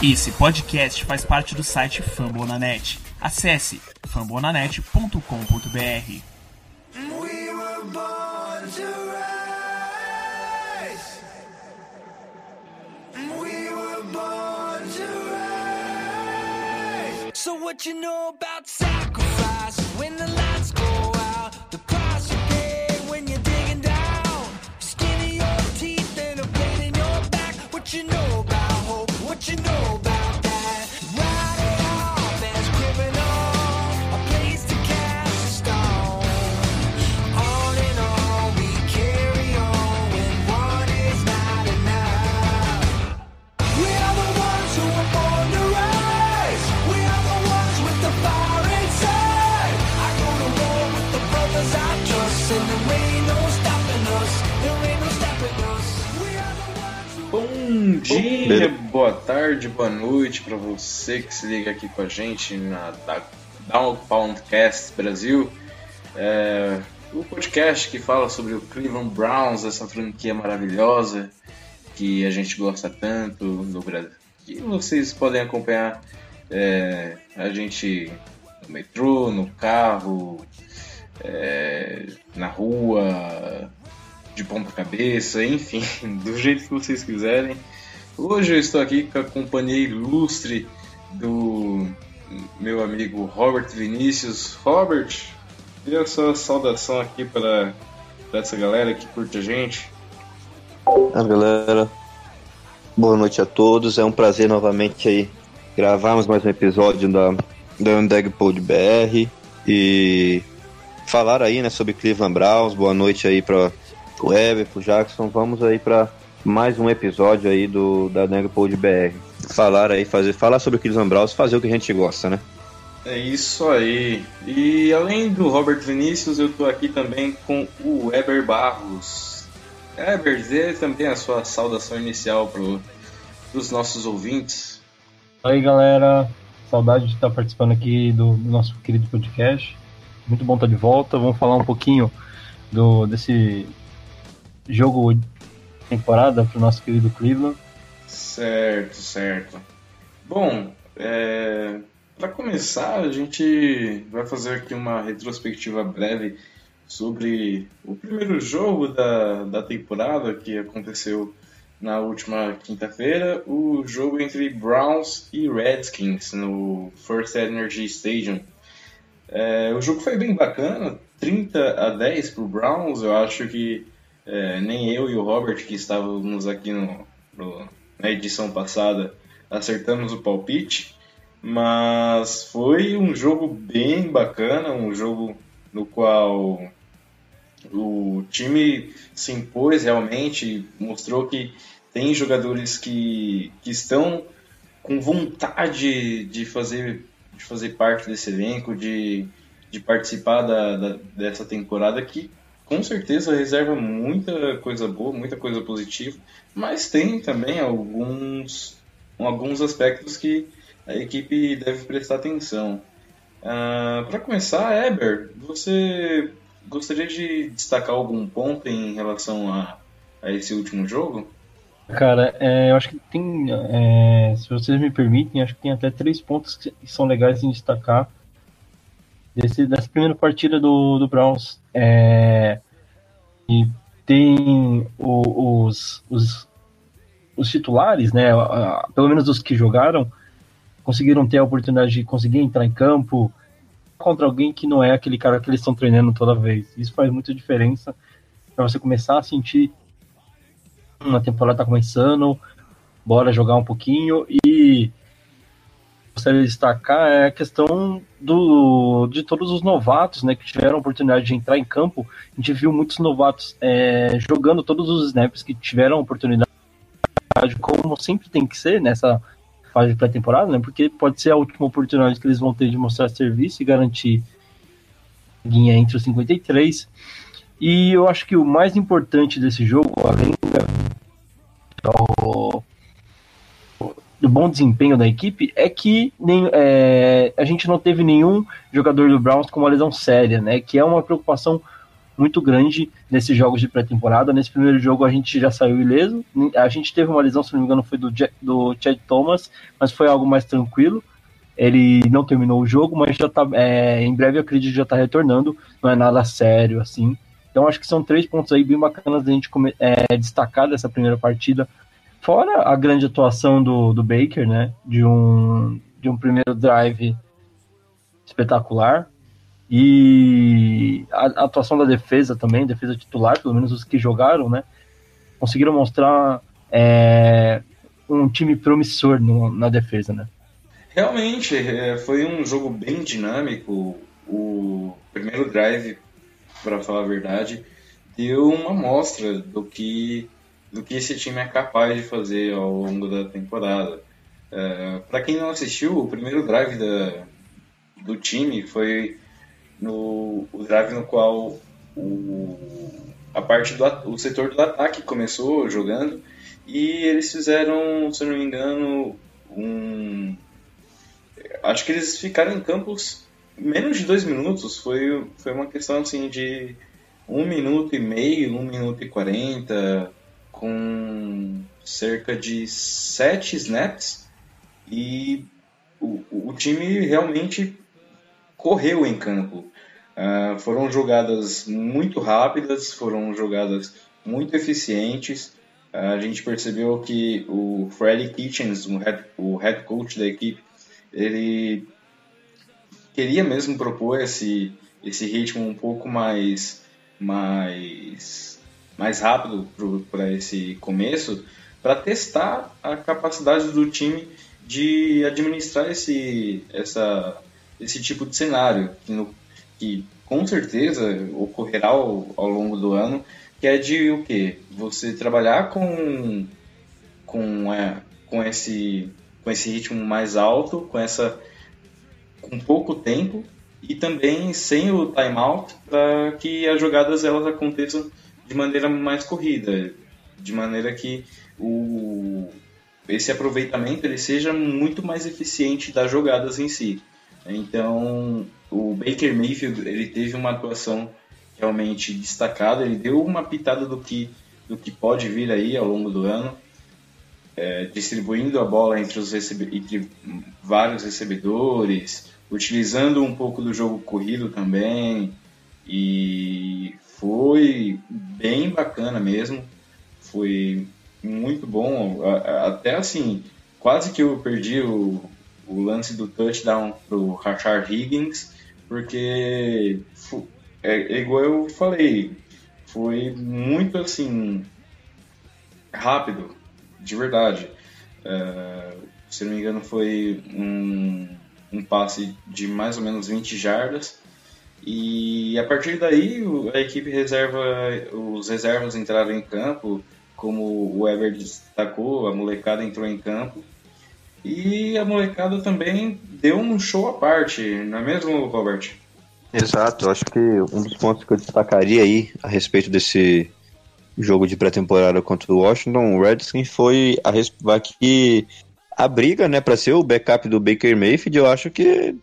Esse podcast faz parte do site Fambonanet. Acesse fambonanet.com.br. So what you know about sacrifice Bom dia, boa tarde, boa noite para você que se liga aqui com a gente na da- Downpoundcast Brasil, é, o podcast que fala sobre o Cleveland Browns, essa franquia maravilhosa que a gente gosta tanto no Brasil. E vocês podem acompanhar é, a gente no metrô, no carro, é, na rua, de ponta cabeça, enfim, do jeito que vocês quiserem. Hoje eu estou aqui com a companhia ilustre do meu amigo Robert Vinícius. Robert, dê a sua saudação aqui para, para essa galera que curte a gente. Ah, galera, boa noite a todos. É um prazer novamente aí gravarmos mais um episódio da, da Undeg Pod BR e falar aí, né, sobre Cleveland Browns. Boa noite aí para o Weber, pro Jackson. Vamos aí para mais um episódio aí do da Undeg Pod BR. Falar aí, fazer, falar sobre Cleveland Browns, fazer o que a gente gosta, né? É isso aí. E além do Robert Vinícius, eu estou aqui também com o Weber Barros. Weber, dê também a sua saudação inicial para os nossos ouvintes. Aí galera, saudade de estar participando aqui do, do nosso querido podcast. Muito bom estar de volta. Vamos falar um pouquinho do desse jogo temporada para o nosso querido Cleveland. Certo, certo. Bom, é, para começar, a gente vai fazer aqui uma retrospectiva breve sobre o primeiro jogo da, da temporada que aconteceu na última quinta-feira, o jogo entre Browns e Redskins no First Energy Stadium. É, o jogo foi bem bacana, 30 a 10 para o Browns. Eu acho que é, nem eu e o Robert, que estávamos aqui no, no- na edição passada, acertamos o palpite. Mas foi um jogo bem bacana, um jogo no qual o time se impôs realmente, mostrou que tem jogadores que, que estão com vontade de fazer, de fazer parte desse elenco, de, de participar da, da- dessa temporada que com certeza reserva muita coisa boa, muita coisa positiva, mas tem também alguns, alguns aspectos que a equipe deve prestar atenção. Para começar, Eber, você gostaria de destacar algum ponto em relação a, a esse último jogo? Cara, é, eu acho que tem, é, se vocês me permitem, acho que tem até três pontos que são legais em destacar desse, dessa primeira partida do, do Browns. É, e tem o- os, os, os titulares, né, pelo menos os que jogaram, conseguiram ter a oportunidade de conseguir entrar em campo contra alguém que não é aquele cara que eles estão treinando toda vez. Isso faz muita diferença para você começar a sentir uma temporada tá começando, bora jogar um pouquinho e gostaria de destacar é a questão do, de todos os novatos né, que tiveram a oportunidade de entrar em campo. A gente viu muitos novatos é, jogando todos os snaps que tiveram a oportunidade, como sempre tem que ser nessa fase de pré-temporada, né, porque pode ser a última oportunidade que eles vão ter de mostrar serviço e garantir guinha entre os 53. E eu acho que o mais importante desse jogo, além do, do bom desempenho da equipe, é que nem, é, a gente não teve nenhum jogador do Browns com uma lesão séria, né? Que é uma preocupação muito grande nesses jogos de pré-temporada. Nesse primeiro jogo a gente já saiu ileso. A gente teve uma lesão, se não me engano, foi do, do Chad Thomas, mas foi algo mais tranquilo. Ele não terminou o jogo, mas já tá. É, em breve eu acredito que já está retornando. Não é nada sério assim. Então acho que são três pontos aí bem bacanas da gente é, destacar dessa primeira partida. Fora a grande atuação do, do Baker, né? De um, de um primeiro drive espetacular. E a, atuação da defesa também, defesa titular, pelo menos os que jogaram, né? Conseguiram mostrar é, um time promissor no, na defesa, né? Realmente, é, foi um jogo bem dinâmico. O primeiro drive, para falar a verdade, deu uma amostra do que, do que esse time é capaz de fazer ao longo da temporada. É, para quem não assistiu, o primeiro drive da, do time foi no o drive no qual o, a parte do o setor do ataque começou jogando e eles fizeram, se eu não me engano, um acho que eles ficaram em campos menos de dois minutos. Foi, foi uma questão assim de um minuto e meio, um minuto e quarenta, com cerca de sete snaps e o, o time realmente correu em campo. Uh, foram jogadas muito rápidas, foram jogadas muito eficientes. Uh, a gente percebeu que o Freddy Kitchens, o head, o head coach da equipe, ele queria mesmo propor esse, esse ritmo um pouco mais, mais, mais rápido para esse começo, para testar a capacidade do time de administrar esse, essa, esse tipo de cenário, que, no, que com certeza ocorrerá ao, ao, longo do ano, que é de o quê? Você trabalhar com, com, é, com, esse, com esse ritmo mais alto, com essa com pouco tempo e também sem o timeout para que as jogadas elas aconteçam de maneira mais corrida, de maneira que o, esse aproveitamento ele seja muito mais eficiente das jogadas em si. Então, o Baker Mayfield ele teve uma atuação realmente destacada, ele deu uma pitada do que, do que pode vir aí ao longo do ano, é, distribuindo a bola entre, os entre vários recebedores, utilizando um pouco do jogo corrido também, e foi bem bacana mesmo, foi muito bom, até assim, quase que eu perdi o, o lance do touchdown pro Rashard Higgins, porque é, é, igual eu falei, foi muito assim rápido, de verdade. É, se não me engano, foi um, um passe de mais ou menos 20 jardas. E a partir daí a equipe reserva, os reservas entraram em campo, como o Ever destacou, a molecada entrou em campo e a molecada também deu um show à parte, não é mesmo, Robert? Exato, acho que um dos pontos que eu destacaria aí a respeito desse jogo de pré-temporada contra o Washington Redskins foi a que a briga, né, para ser o backup do Baker Mayfield, eu acho que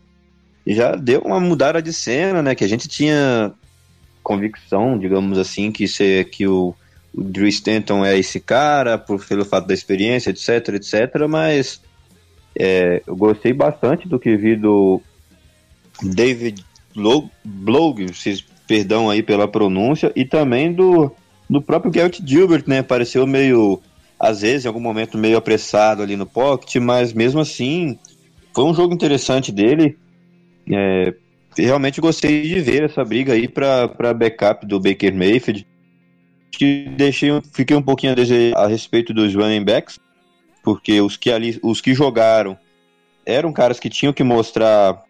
já deu uma mudada de cena, né, que a gente tinha convicção, digamos assim, que ser que o, o Drew Stanton é esse cara, por pelo fato da experiência, etc, etc, mas é, eu gostei bastante do que vi do David Blog, perdão aí pela pronúncia, e também do, do próprio Garrett Gilbert, né? Pareceu meio, às vezes, em algum momento, meio apressado ali no pocket, mas mesmo assim, foi um jogo interessante dele. É, realmente gostei de ver essa briga aí para backup do Baker Mayfield. Que deixei, fiquei um pouquinho a desejar a respeito dos running backs, porque os que ali, os que jogaram eram caras que tinham que mostrar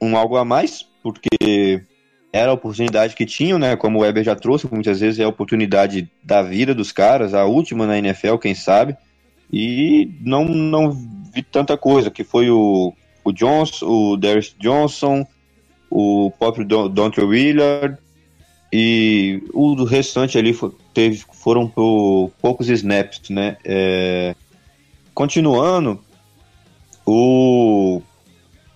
um algo a mais, porque era a oportunidade que tinham, né? Como o Weber já trouxe, muitas vezes é a oportunidade da vida dos caras, a última na NFL, quem sabe. E não, não vi tanta coisa, que foi o, o Johnson, o Darius Johnson, o próprio Dontre Willard, e o restante ali teve, foram por poucos snaps, né? É, Continuando, o,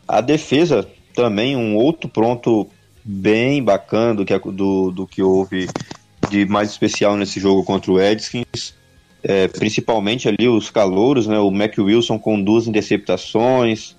a defesa também, um outro ponto bem bacana do que, do, do que houve de mais especial nesse jogo contra o Edskins. É, principalmente ali os calouros, né? O Mac Wilson com duas interceptações,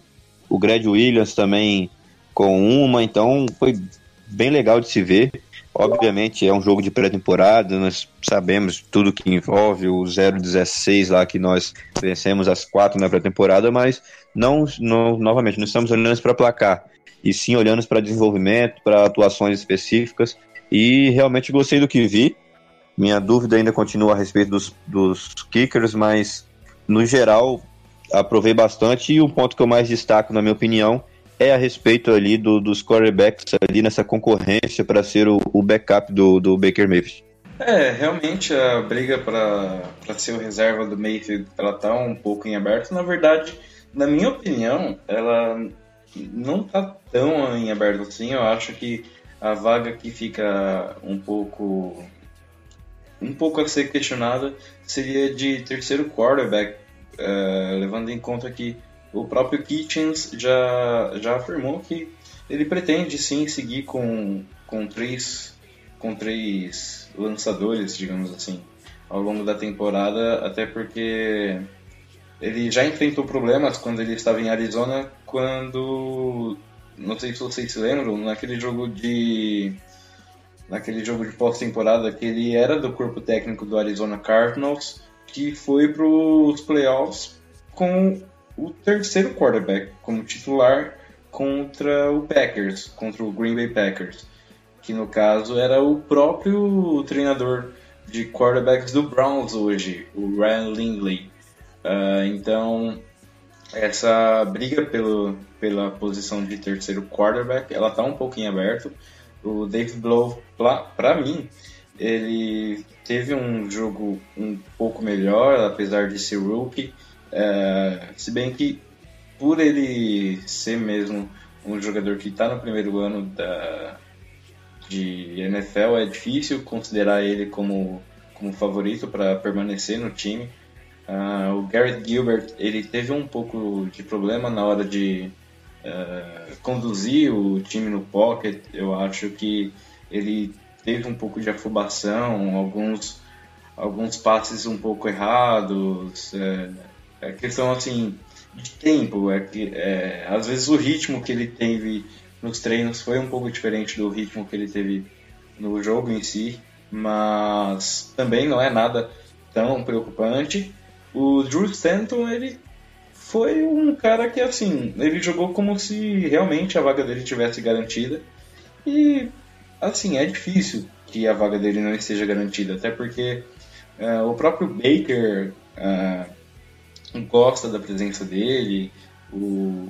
o Greg Williams também com uma, então foi bem legal de se ver. Obviamente é um jogo de pré-temporada, nós sabemos tudo que envolve o 0-16 lá que nós vencemos as quatro na pré-temporada, mas não, não, novamente, não estamos olhando para placar, e sim olhando para desenvolvimento, para atuações específicas, e realmente gostei do que vi. Minha dúvida ainda continua a respeito dos, dos kickers, mas no geral aprovei bastante, e o ponto que eu mais destaco, na minha opinião, é a respeito ali do, dos quarterbacks ali nessa concorrência para ser o, o, backup do, do Baker Mayfield. É, realmente a briga para ser o reserva do Mayfield ela tá um pouco em aberto. Na verdade, na minha opinião, ela não tá tão em aberto assim. Eu acho que a vaga que fica um pouco um pouco a ser questionada seria de terceiro quarterback, uh, levando em conta que o próprio Kitchens já, já afirmou que ele pretende sim seguir com, com, três, com três lançadores, digamos assim, ao longo da temporada, até porque ele já enfrentou problemas quando ele estava em Arizona, quando não sei se vocês se lembram, naquele jogo de naquele jogo de pós-temporada que ele era do corpo técnico do Arizona Cardinals, que foi para os playoffs com o terceiro quarterback como titular contra o Packers, contra o Green Bay Packers, que no caso era o próprio treinador de quarterbacks do Browns hoje, o Ryan Lindley. Uh, então, essa briga pelo, pela posição de terceiro quarterback, ela está um pouquinho aberto. O Dave Blow, para mim, ele teve um jogo um pouco melhor, apesar de ser rookie. É, se bem que por ele ser mesmo um jogador que está no primeiro ano da, de NFL, é difícil considerar ele como, como favorito para permanecer no time. Uh, o Garrett Gilbert ele teve um pouco de problema na hora de uh, conduzir o time no pocket. Eu acho que ele teve um pouco de afobação, alguns, alguns passes um pouco errados. Uh, é questão assim de tempo, é que é, às vezes o ritmo que ele teve nos treinos foi um pouco diferente do ritmo que ele teve no jogo em si, mas também não é nada tão preocupante. O Drew Stanton, ele foi um cara que assim, ele jogou como se realmente a vaga dele tivesse garantida. E assim, é difícil que a vaga dele não esteja garantida, até porque uh, o próprio Baker uh, gosta da presença dele, o,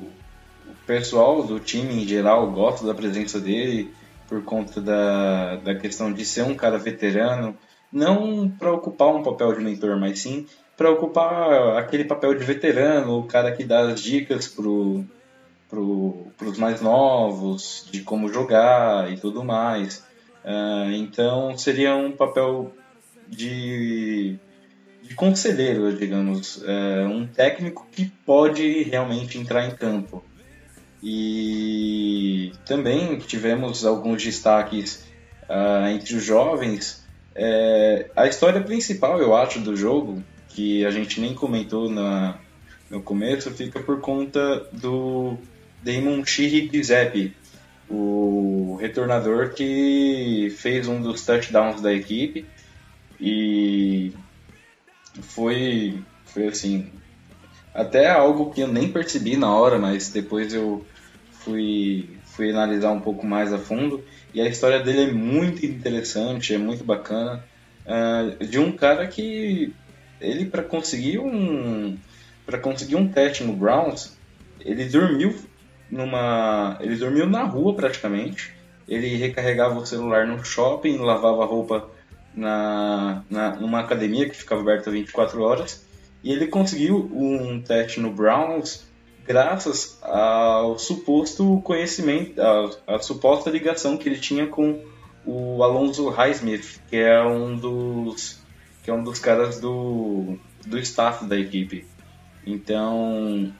o pessoal do time em geral gosta da presença dele por conta da, da questão de ser um cara veterano, não para ocupar um papel de mentor, mas sim para ocupar aquele papel de veterano, o cara que dá as dicas pro, pro, os mais novos, de como jogar e tudo mais. Uh, então seria um papel de de conselheiro, digamos, é, um técnico que pode realmente entrar em campo. E também tivemos alguns destaques uh, entre os jovens. É, a história principal, eu acho, do jogo, que a gente nem comentou na, no começo, fica por conta do Damon Shiri Giuseppe, o retornador que fez um dos touchdowns da equipe. E foi, foi assim, até algo que eu nem percebi na hora, mas depois eu fui, fui analisar um pouco mais a fundo. E a história dele é muito interessante, é muito bacana. Uh, de um cara que ele para conseguir um para conseguir um teste no Browns, ele dormiu numa ele dormiu na rua praticamente. Ele recarregava o celular no shopping, lavava roupa na, na, numa academia que ficava aberta 24 horas e ele conseguiu um teste no Browns graças ao suposto conhecimento, a, a suposta ligação que ele tinha com o Alonso Highsmith, que é um dos que é um dos caras do, do staff da equipe. Então,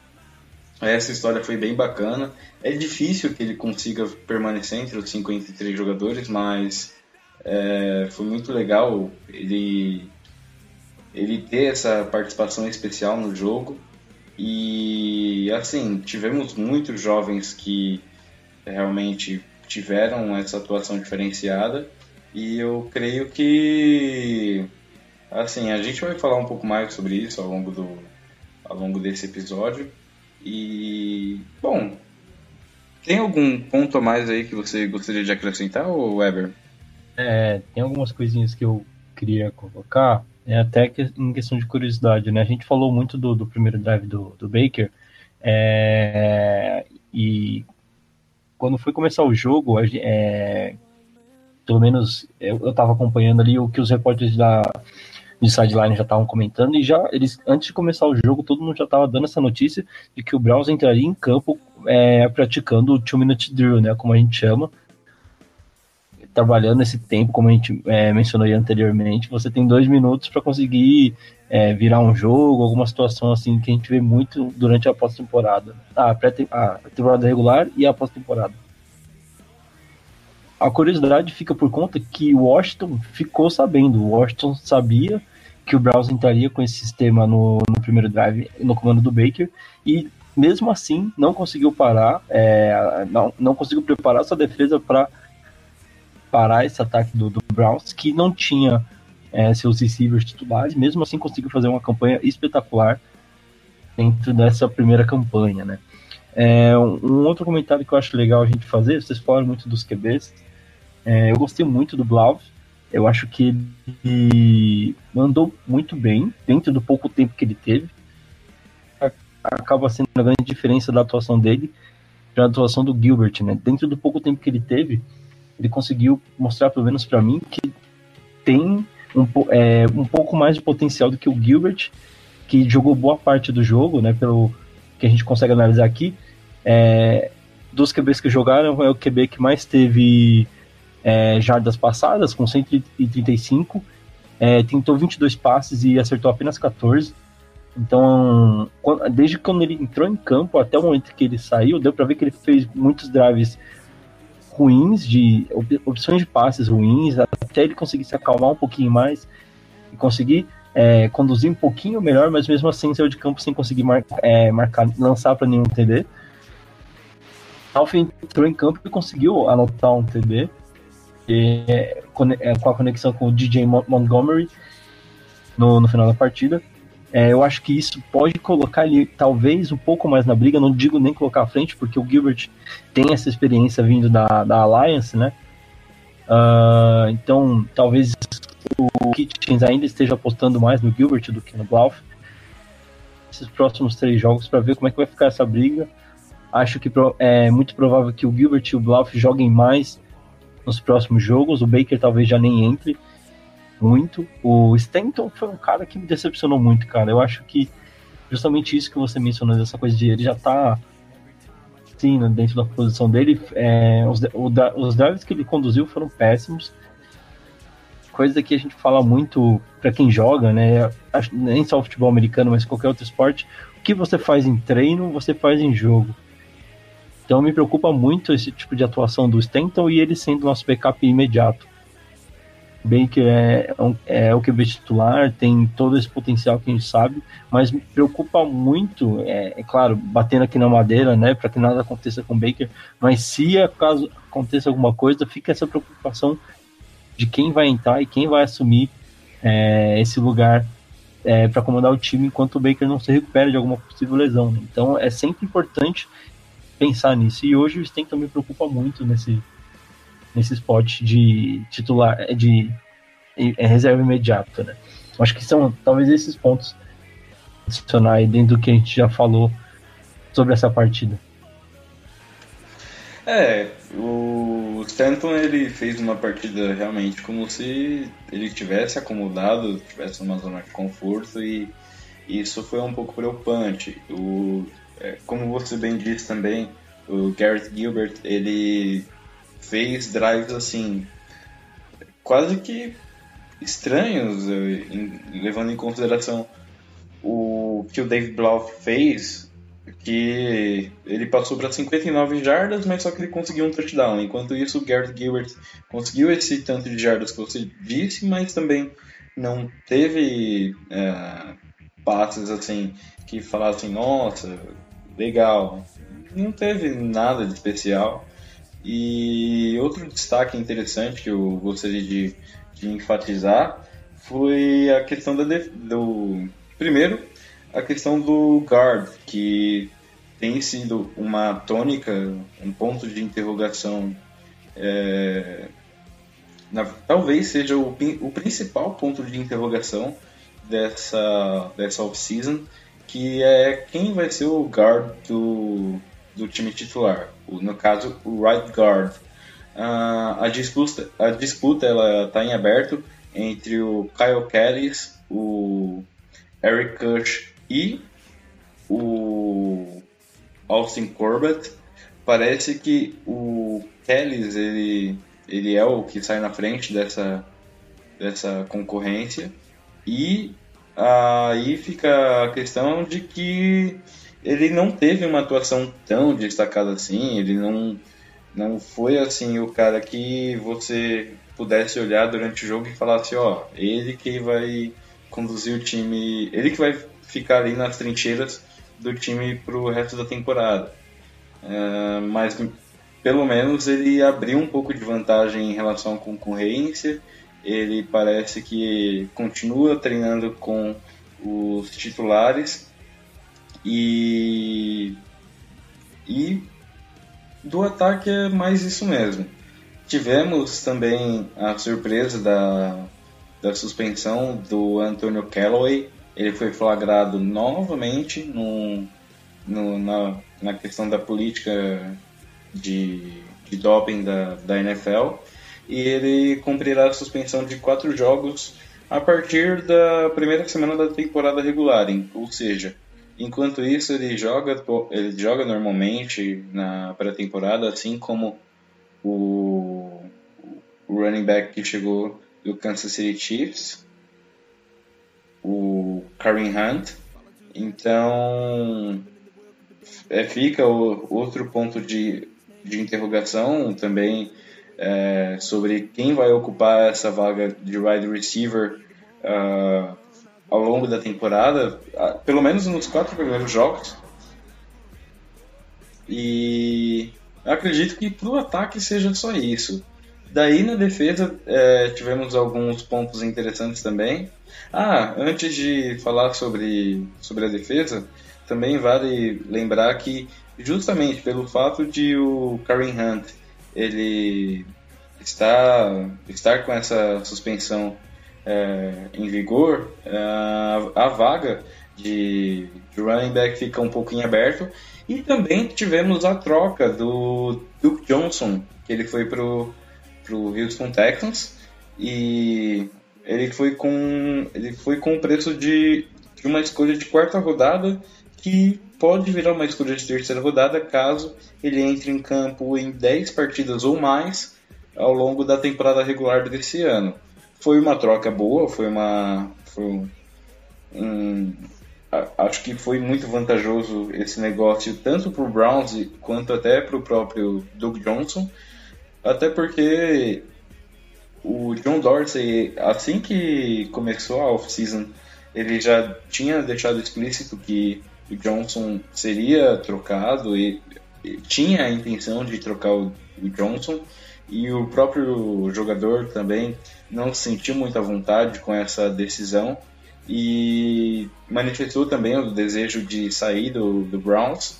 Essa história foi bem bacana. É difícil que ele consiga permanecer entre os 53 jogadores, mas é, foi muito legal ele, ele ter essa participação especial no jogo. E assim, tivemos muitos jovens que realmente tiveram essa atuação diferenciada. E eu creio que assim, a gente vai falar um pouco mais sobre isso ao longo do ao longo desse episódio. E bom, tem algum ponto a mais aí que você gostaria de acrescentar, ou Weber? É, tem algumas coisinhas que eu queria colocar, é até que, em questão de curiosidade, né? A gente falou muito do, do primeiro drive do, do Baker, é, e quando foi começar o jogo, é, pelo menos eu estava acompanhando ali o que os repórteres da de sideline já estavam comentando e já eles antes de começar o jogo todo mundo já estava dando essa notícia de que o Browns entraria em campo é, praticando o two minute drill, né, como a gente chama, trabalhando esse tempo, como a gente é, mencionou anteriormente, você tem dois minutos para conseguir é, virar um jogo, alguma situação assim que a gente vê muito durante a pós-temporada, a, a temporada regular e a pós-temporada. A curiosidade fica por conta que o Washington ficou sabendo, o Washington sabia que o Browns entraria com esse sistema no, no primeiro drive, no comando do Baker, e mesmo assim não conseguiu parar, é, não, não conseguiu preparar sua defesa para parar esse ataque do, do Browns, que não tinha é, seus receivers titulares, mesmo assim conseguiu fazer uma campanha espetacular dentro dessa primeira campanha, né? É, um outro comentário que eu acho legal a gente fazer, vocês falaram muito dos QBs, é, eu gostei muito do Blau, eu acho que ele mandou muito bem dentro do pouco tempo que ele teve, acaba sendo a grande diferença da atuação dele para a atuação do Gilbert, né? Dentro do pouco tempo que ele teve, ele conseguiu mostrar, pelo menos para mim, que tem um, é, um pouco mais de potencial do que o Gilbert, que jogou boa parte do jogo, né? Pelo que a gente consegue analisar aqui. É, dos QBs que jogaram, é o QB que mais teve é, jardas passadas, com 135. É, tentou 22 passes e acertou apenas 14. Então, desde quando ele entrou em campo até o momento que ele saiu, deu para ver que ele fez muitos drives ruins, de opções de passes ruins, até ele conseguir se acalmar um pouquinho mais e conseguir é, conduzir um pouquinho melhor, mas mesmo assim saiu de campo sem conseguir mar, é, marcar, lançar para nenhum TD. Alfin entrou em campo e conseguiu anotar um TD e, é, com a conexão com o DJ Montgomery no, no final da partida. É, eu acho que isso pode colocar ele talvez um pouco mais na briga, não digo nem colocar à frente, porque o Gilbert tem essa experiência vindo da, da Alliance, né? Uh, então talvez o Kitchens ainda esteja apostando mais no Gilbert do que no Bluff. Esses próximos três jogos para ver como é que vai ficar essa briga. Acho que é muito provável que o Gilbert e o Bluff joguem mais nos próximos jogos. O Baker talvez já nem entre muito. O Stanton foi um cara que me decepcionou muito, cara. Eu acho que justamente isso que você mencionou, essa coisa de ele já tá sim né, dentro da posição dele. É, os, o, os drives que ele conduziu foram péssimos. Coisa que a gente fala muito para quem joga, né? Nem só o futebol americano, mas qualquer outro esporte. O que você faz em treino, você faz em jogo. Então me preocupa muito esse tipo de atuação do Stanton e ele sendo nosso backup imediato. Baker é, é, é o QB titular, tem todo esse potencial que a gente sabe, mas me preocupa muito, é, é claro, batendo aqui na madeira, né, para que nada aconteça com o Baker, mas se acaso aconteça alguma coisa, fica essa preocupação de quem vai entrar e quem vai assumir é, esse lugar é, para comandar o time enquanto o Baker não se recupera de alguma possível lesão. Então é sempre importante pensar nisso. E hoje o Stanton me preocupa muito nesse, nesse spot de titular, é, de é, reserva imediata, né? Acho que são talvez esses pontos adicionais dentro do que a gente já falou sobre essa partida. É, o Stanton ele fez uma partida realmente como se ele tivesse acomodado, tivesse uma zona de conforto e isso foi um pouco preocupante. O, como você bem disse também, o Garrett Gilbert ele fez drives assim quase que estranhos, eh, levando em consideração o que o Dave Blau fez que ele passou para 59 jardas, mas só que ele conseguiu um touchdown. Enquanto isso, o Garrett Gilbert conseguiu esse tanto de jardas que você disse, mas também não teve é, passes assim que falassem, nossa, legal. Não teve nada de especial. E outro destaque interessante que eu gostaria de, de enfatizar foi a questão da do primeiro a questão do guard que tem sido uma tônica um ponto de interrogação é, na, talvez seja o, o principal ponto de interrogação dessa dessa off season que é quem vai ser o guard do, do time titular no caso o right guard uh, a disputa a disputa ela está em aberto entre o Kyle Kellis, o Eric Kush e o Austin Corbett. Parece que o Kellis ele, ele é o que sai na frente dessa, dessa concorrência e aí fica a questão de que ele não teve uma atuação tão destacada assim, ele não, não foi assim o cara que você pudesse olhar durante o jogo e falar assim, ó, ele que vai conduzir o time, ele que vai ficar ali nas trincheiras do time pro resto da temporada. Uh, mas pelo menos ele abriu um pouco de vantagem em relação à concorrência. Ele parece que continua treinando com os titulares e e do ataque é mais isso mesmo. Tivemos também a surpresa da, da suspensão do Antonio Callaway. Ele foi flagrado novamente no, no, na, na questão da política de, de doping da, da NFL. E ele cumprirá a suspensão de quatro jogos a partir da primeira semana da temporada regular. Ou seja, enquanto isso ele joga, ele joga normalmente na pré-temporada, assim como o, running back que chegou do Kansas City Chiefs, o Kareem Hunt. Então, é, fica o, outro ponto de, de interrogação também é, sobre quem vai ocupar essa vaga de wide receiver uh, ao longo da temporada, pelo menos nos quatro primeiros jogos. E acredito que para o ataque seja só isso. Daí na defesa é, tivemos alguns pontos interessantes também. Ah, antes de falar sobre, sobre a defesa, também vale lembrar que justamente pelo fato de o Kareem Hunt ele está estar com essa suspensão é, em vigor, é, a, a vaga de, de running back fica um pouquinho aberto. E também tivemos a troca do Duke Johnson, que ele foi pro, pro Houston Texans e ele foi com ele foi com o preço de, de uma escolha de quarta rodada que pode virar uma escolha de terceira rodada caso ele entre em campo em 10 partidas ou mais ao longo da temporada regular desse ano. Foi uma troca boa, foi uma foi um, acho que foi muito vantajoso esse negócio tanto para o Browns quanto até para o próprio Doug Johnson, até porque o John Dorsey, assim que começou a off-season, ele já tinha deixado explícito que o Johnson seria trocado e, e tinha a intenção de trocar o, o Johnson e o próprio jogador também não se sentiu muita vontade com essa decisão e manifestou também o desejo de sair do, do Browns.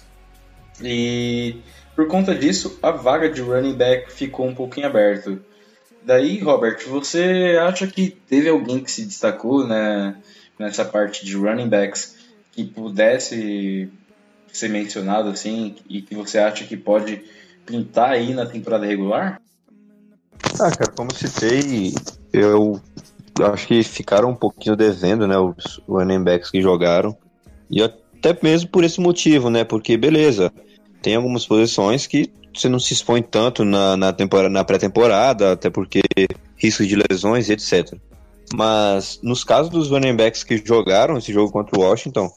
E por conta disso, a vaga de running back ficou um pouquinho aberta. Daí, Robert, você acha que teve alguém que se destacou né, nessa parte de running backs que pudesse ser mencionado assim e que você acha que pode pintar aí na temporada regular? Ah, cara, como citei, eu acho que ficaram um pouquinho devendo, né, os running backs que jogaram. E até mesmo por esse motivo, né, porque beleza, tem algumas posições que você não se expõe tanto na, na, temporada, na pré-temporada, até porque risco de lesões etc. Mas nos casos dos running backs que jogaram esse jogo contra o Washington,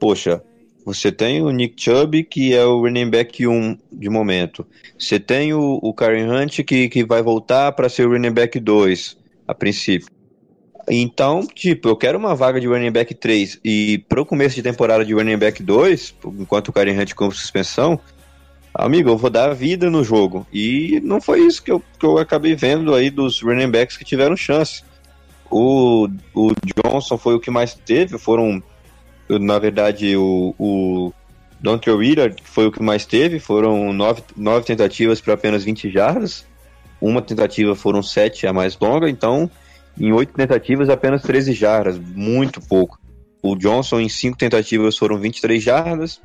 poxa, Você tem o Nick Chubb, que é o running back 1 de momento. Você tem o, o Karen Hunt, que, que vai voltar para ser o running back 2, a princípio. Então, tipo, eu quero uma vaga de running back 3 e pro começo de temporada de running back 2, enquanto o Karen Hunt com suspensão, amigo, eu vou dar vida no jogo. E não foi isso que eu, que eu acabei vendo aí dos running backs que tiveram chance. O, o Johnson foi o que mais teve, foram na verdade, o, o Dontre Wheeler foi o que mais teve, foram nove, nove tentativas para apenas 20 jardas, uma tentativa foram sete a mais longa, então em oito tentativas apenas 13 jardas, muito pouco. O Johnson em cinco tentativas foram 23 jardas,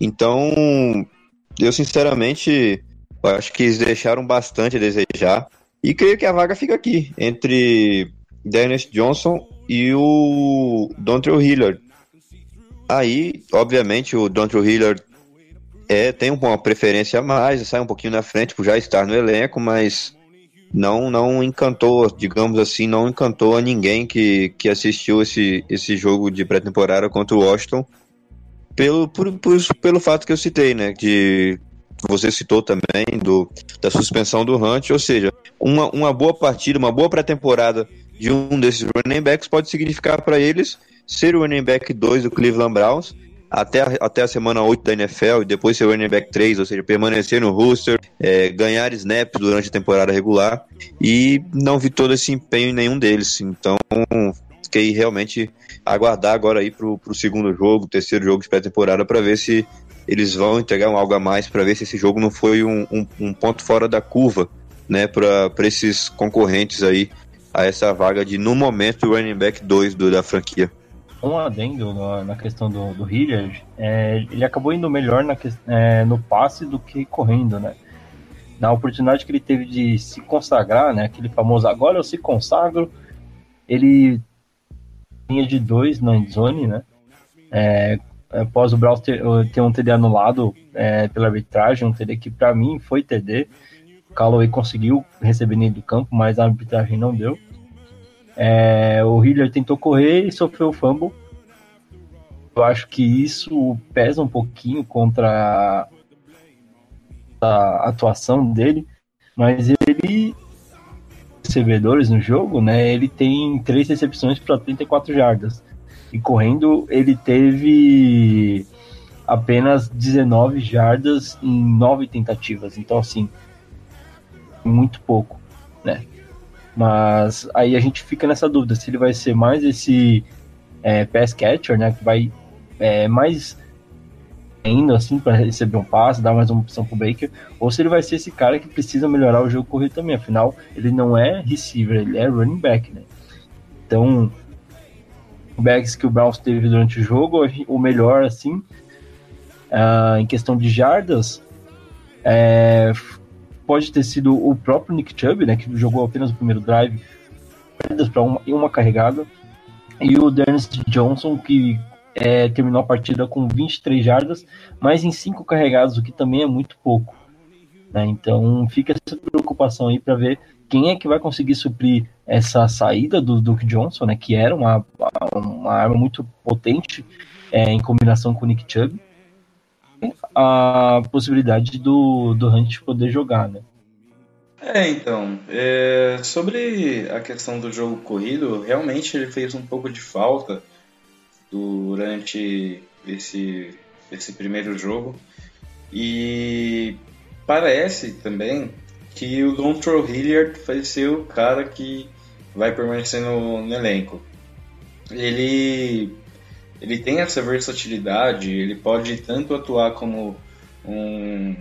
então eu sinceramente acho que eles deixaram bastante a desejar e creio que a vaga fica aqui entre Dennis Johnson e o Dontrell Hillard. Aí, obviamente, o Dontrell Hillard é, tem uma preferência a mais, sai um pouquinho na frente por já estar no elenco, mas não não encantou, digamos assim, não encantou a ninguém que, que assistiu esse, esse jogo de pré-temporada contra o Washington pelo, por, por, pelo fato que eu citei, né, de você citou também do, da suspensão do Hunt, ou seja, uma, uma boa partida, uma boa pré-temporada de um desses running backs pode significar para eles ser o running back 2 do Cleveland Browns até a, até a semana 8 da NFL e depois ser o running back 3, ou seja, permanecer no roster, é, ganhar snaps durante a temporada regular e não vi todo esse empenho em nenhum deles. Então, fiquei realmente aguardar agora aí pro, pro segundo jogo, terceiro jogo de pré-temporada para ver se eles vão entregar um algo a mais para ver se esse jogo não foi um, um, um ponto fora da curva, né, para esses concorrentes aí a essa vaga de, no momento, running back 2 do, da franquia. Um adendo na, questão do, do Hilliard, é, ele acabou indo melhor na, é, no passe do que correndo, né? Na oportunidade que ele teve de se consagrar, né? Aquele famoso agora eu se consagro, ele tinha de dois na endzone, né? É, após o Browns ter, ter, um TD anulado é, pela arbitragem, um TD que para mim foi TD. O Callaway conseguiu receber dentro do campo, mas a arbitragem não deu. É, o Hiller tentou correr e sofreu o fumble. Eu acho que isso pesa um pouquinho contra a atuação dele, mas ele recebedores no jogo, né? Ele tem três recepções para 34 jardas. E correndo, ele teve apenas 19 jardas em nove tentativas. Então, assim, muito pouco, né? Mas aí a gente fica nessa dúvida se ele vai ser mais esse é, pass catcher, né? Que vai é, mais indo assim para receber um passe, dar mais uma opção pro Baker, ou se ele vai ser esse cara que precisa melhorar o jogo corrido também. Afinal, ele não é receiver, ele é running back, né? Então, o backs que o Browns teve durante o jogo, o melhor assim, uh, em questão de jardas, é, pode ter sido o próprio Nick Chubb, né, que jogou apenas o primeiro drive, para uma, uma carregada, e o Dennis Johnson, que é, terminou a partida com 23 jardas, mas em 5 carregados, o que também é muito pouco. Né? Então fica essa preocupação aí para ver quem é que vai conseguir suprir essa saída do Duke Johnson, né, que era uma, uma arma muito potente é, em combinação com o Nick Chubb, a possibilidade do, do Hunt poder jogar, né? É, então, é, sobre a questão do jogo corrido, realmente ele fez um pouco de falta durante esse, esse primeiro jogo. E parece também que o Dontrell Hilliard vai ser o cara que vai permanecer no, no elenco. Ele ele tem essa versatilidade, ele pode tanto atuar como um,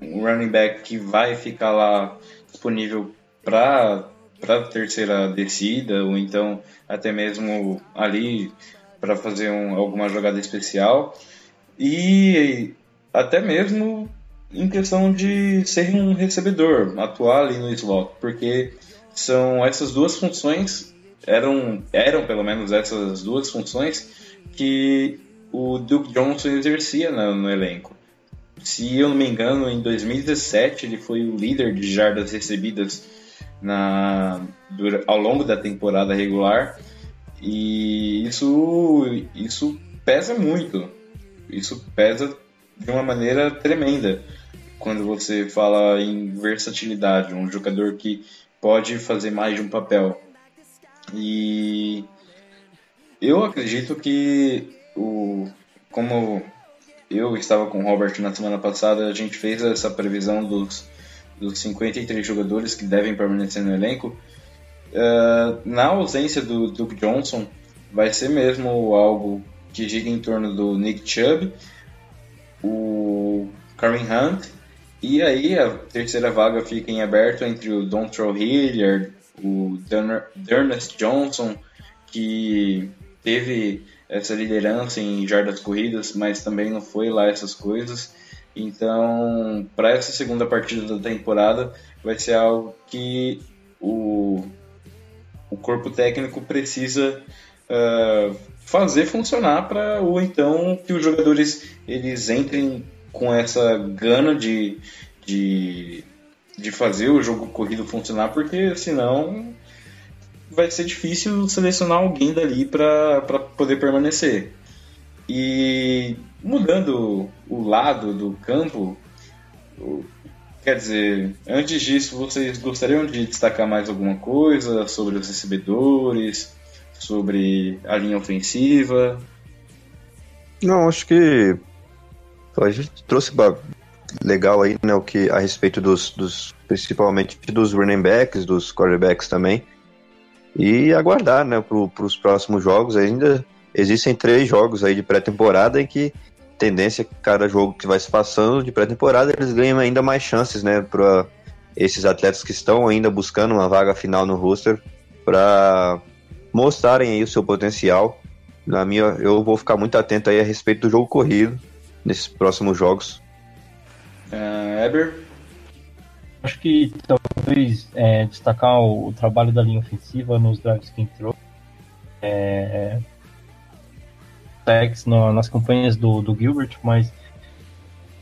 um running back que vai ficar lá disponível para para terceira descida ou então até mesmo ali para fazer um, alguma jogada especial. E até mesmo em questão de ser um recebedor, atuar ali no slot, porque são essas duas funções eram, eram pelo menos essas duas funções que o Duke Johnson exercia no, no elenco. Se eu não me engano, em 2017 ele foi o líder de jardas recebidas na, ao longo da temporada regular e isso, isso pesa muito. Isso pesa de uma maneira tremenda quando você fala em versatilidade, um jogador que pode fazer mais de um papel. E eu acredito que o como eu estava com o Robert na semana passada, a gente fez essa previsão dos, dos 53 jogadores que devem permanecer no elenco. Uh, na ausência do Duke Johnson, vai ser mesmo algo que gira em torno do Nick Chubb, o Kareem Hunt, e aí a terceira vaga fica em aberto entre o Dontrell Hilliard, o Dernest Johnson, que teve essa liderança em jardas corridas, mas também não foi lá essas coisas. Então, para essa segunda partida da temporada, vai ser algo que o, o corpo técnico precisa uh, fazer funcionar para ou então que os jogadores eles entrem com essa gana de, de, de fazer o jogo corrido funcionar, porque senão vai ser difícil selecionar alguém dali para poder permanecer. E mudando o lado do campo, quer dizer, antes disso, vocês gostariam de destacar mais alguma coisa sobre os recebedores, sobre a linha ofensiva? Não, acho que a gente trouxe legal aí, né, o que a respeito dos, dos principalmente dos running backs, dos quarterbacks também e aguardar né, para os próximos jogos. Ainda existem três jogos aí de pré-temporada em que tendência cada jogo que vai se passando de pré-temporada eles ganham ainda mais chances né, para esses atletas que estão ainda buscando uma vaga final no roster para mostrarem aí o seu potencial. Na minha, eu vou ficar muito atento aí a respeito do jogo corrido nesses próximos jogos. Uh, Eber? Acho que talvez é, destacar o, o, trabalho da linha ofensiva nos drives que entrou. É, no, nas campanhas do, do Gilbert, mas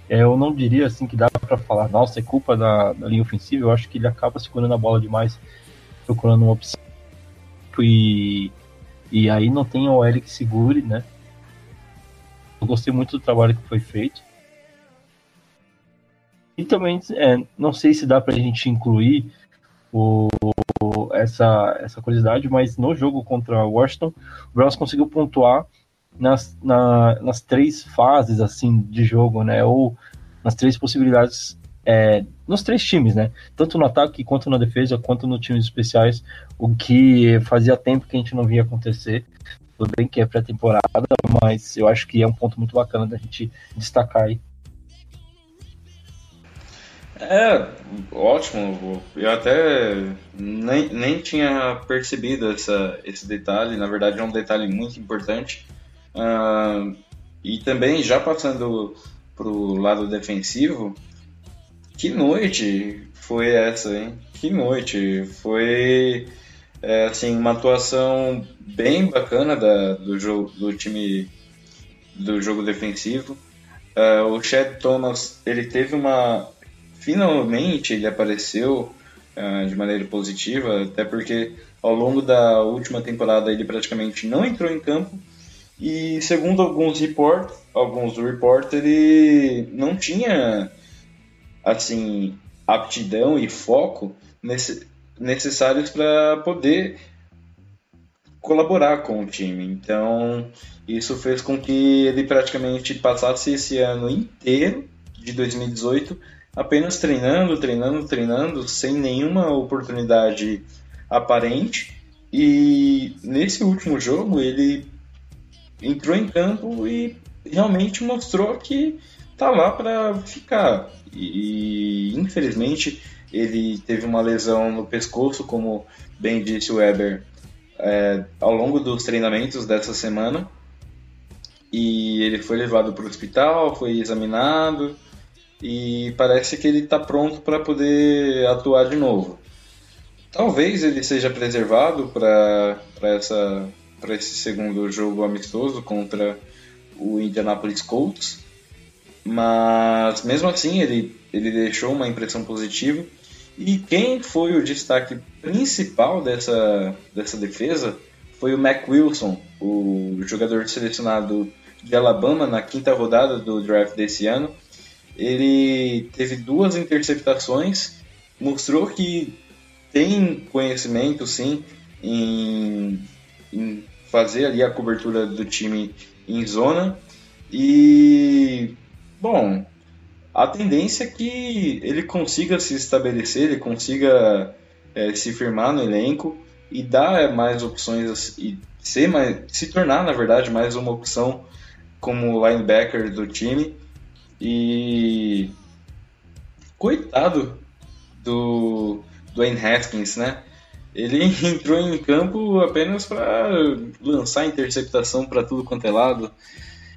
eu não diria assim que dá para falar, nossa, é culpa da, da, linha ofensiva. Eu acho que ele acaba segurando a bola demais, procurando uma opção. E, e aí não tem o L que segure, né? Eu gostei muito do trabalho que foi feito. E também, é, não sei se dá para a gente incluir o, essa, essa curiosidade, mas no jogo contra o Washington, o Browns conseguiu pontuar nas, na, nas três fases assim de jogo, né? Ou nas três possibilidades, é, nos três times, né? Tanto no ataque quanto na defesa, quanto nos times especiais, o que fazia tempo que a gente não via acontecer. Tudo bem que é pré-temporada, mas eu acho que é um ponto muito bacana da gente destacar aí. É, ótimo. Eu até nem, nem tinha percebido essa, esse detalhe. Na verdade, é um detalhe muito importante. Uh, e também, já passando para o lado defensivo, que noite foi essa, hein? Que noite. Foi é, assim, uma atuação bem bacana da, do, jogo, do time do jogo defensivo. Uh, o Chad Thomas ele teve uma finalmente ele apareceu uh, de maneira positiva, até porque ao longo da última temporada ele praticamente não entrou em campo e segundo alguns report, alguns report, ele não tinha assim aptidão e foco nesse, necessários para poder colaborar com o time. Então, isso fez com que ele praticamente passasse esse ano inteiro de 2018 apenas treinando, treinando, treinando, sem nenhuma oportunidade aparente. E nesse último jogo ele entrou em campo e realmente mostrou que tá lá para ficar. E infelizmente ele teve uma lesão no pescoço, como bem disse o Weber, é, ao longo dos treinamentos dessa semana. E ele foi levado para o hospital, foi examinado e parece que ele está pronto para poder atuar de novo. Talvez ele seja preservado para essa para esse segundo jogo amistoso contra o Indianapolis Colts, mas mesmo assim ele, ele deixou uma impressão positiva. E quem foi o destaque principal dessa, dessa defesa foi o Mac Wilson, o jogador selecionado de Alabama na quinta rodada do draft desse ano. Ele teve duas interceptações, mostrou que tem conhecimento sim em, em fazer ali a cobertura do time em zona. E bom a tendência é que ele consiga se estabelecer, ele consiga é, se firmar no elenco e dar mais opções e ser mais, se tornar na verdade mais uma opção como linebacker do time e coitado do Dwayne Haskins, né? Ele entrou em campo apenas para lançar interceptação para tudo quanto é lado.